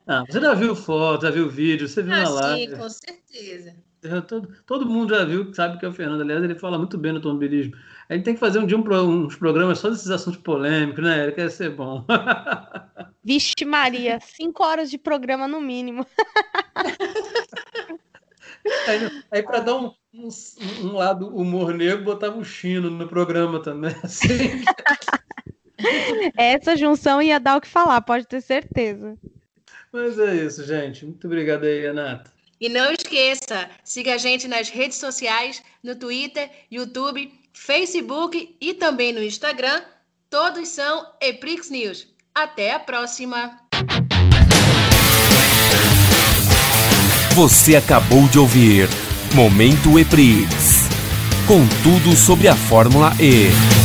Speaker 5: Ah, você já viu foto, já viu vídeo, você viu ah, na live.
Speaker 2: Sim, com certeza.
Speaker 5: Todo, todo mundo já viu, sabe que é o Fernando. Aliás, ele fala muito bem no automobilismo. A gente tem que fazer um dia um, uns programas só desses assuntos polêmicos, né, Erika? Ia ser bom.
Speaker 3: Vixe Maria, cinco horas de programa no mínimo.
Speaker 5: aí, aí para dar um, um, um, lado humor negro, botava um chino no programa também. Assim.
Speaker 3: Essa junção ia dar o que falar, pode ter certeza.
Speaker 5: Mas é isso, gente. Muito obrigado aí, Renata.
Speaker 2: E não esqueça, siga a gente nas redes sociais, no Twitter, YouTube, Facebook e também no Instagram. Todos são Eprix News. Até a próxima!
Speaker 1: Você acabou de ouvir Momento Eprix. Com tudo sobre a Fórmula E.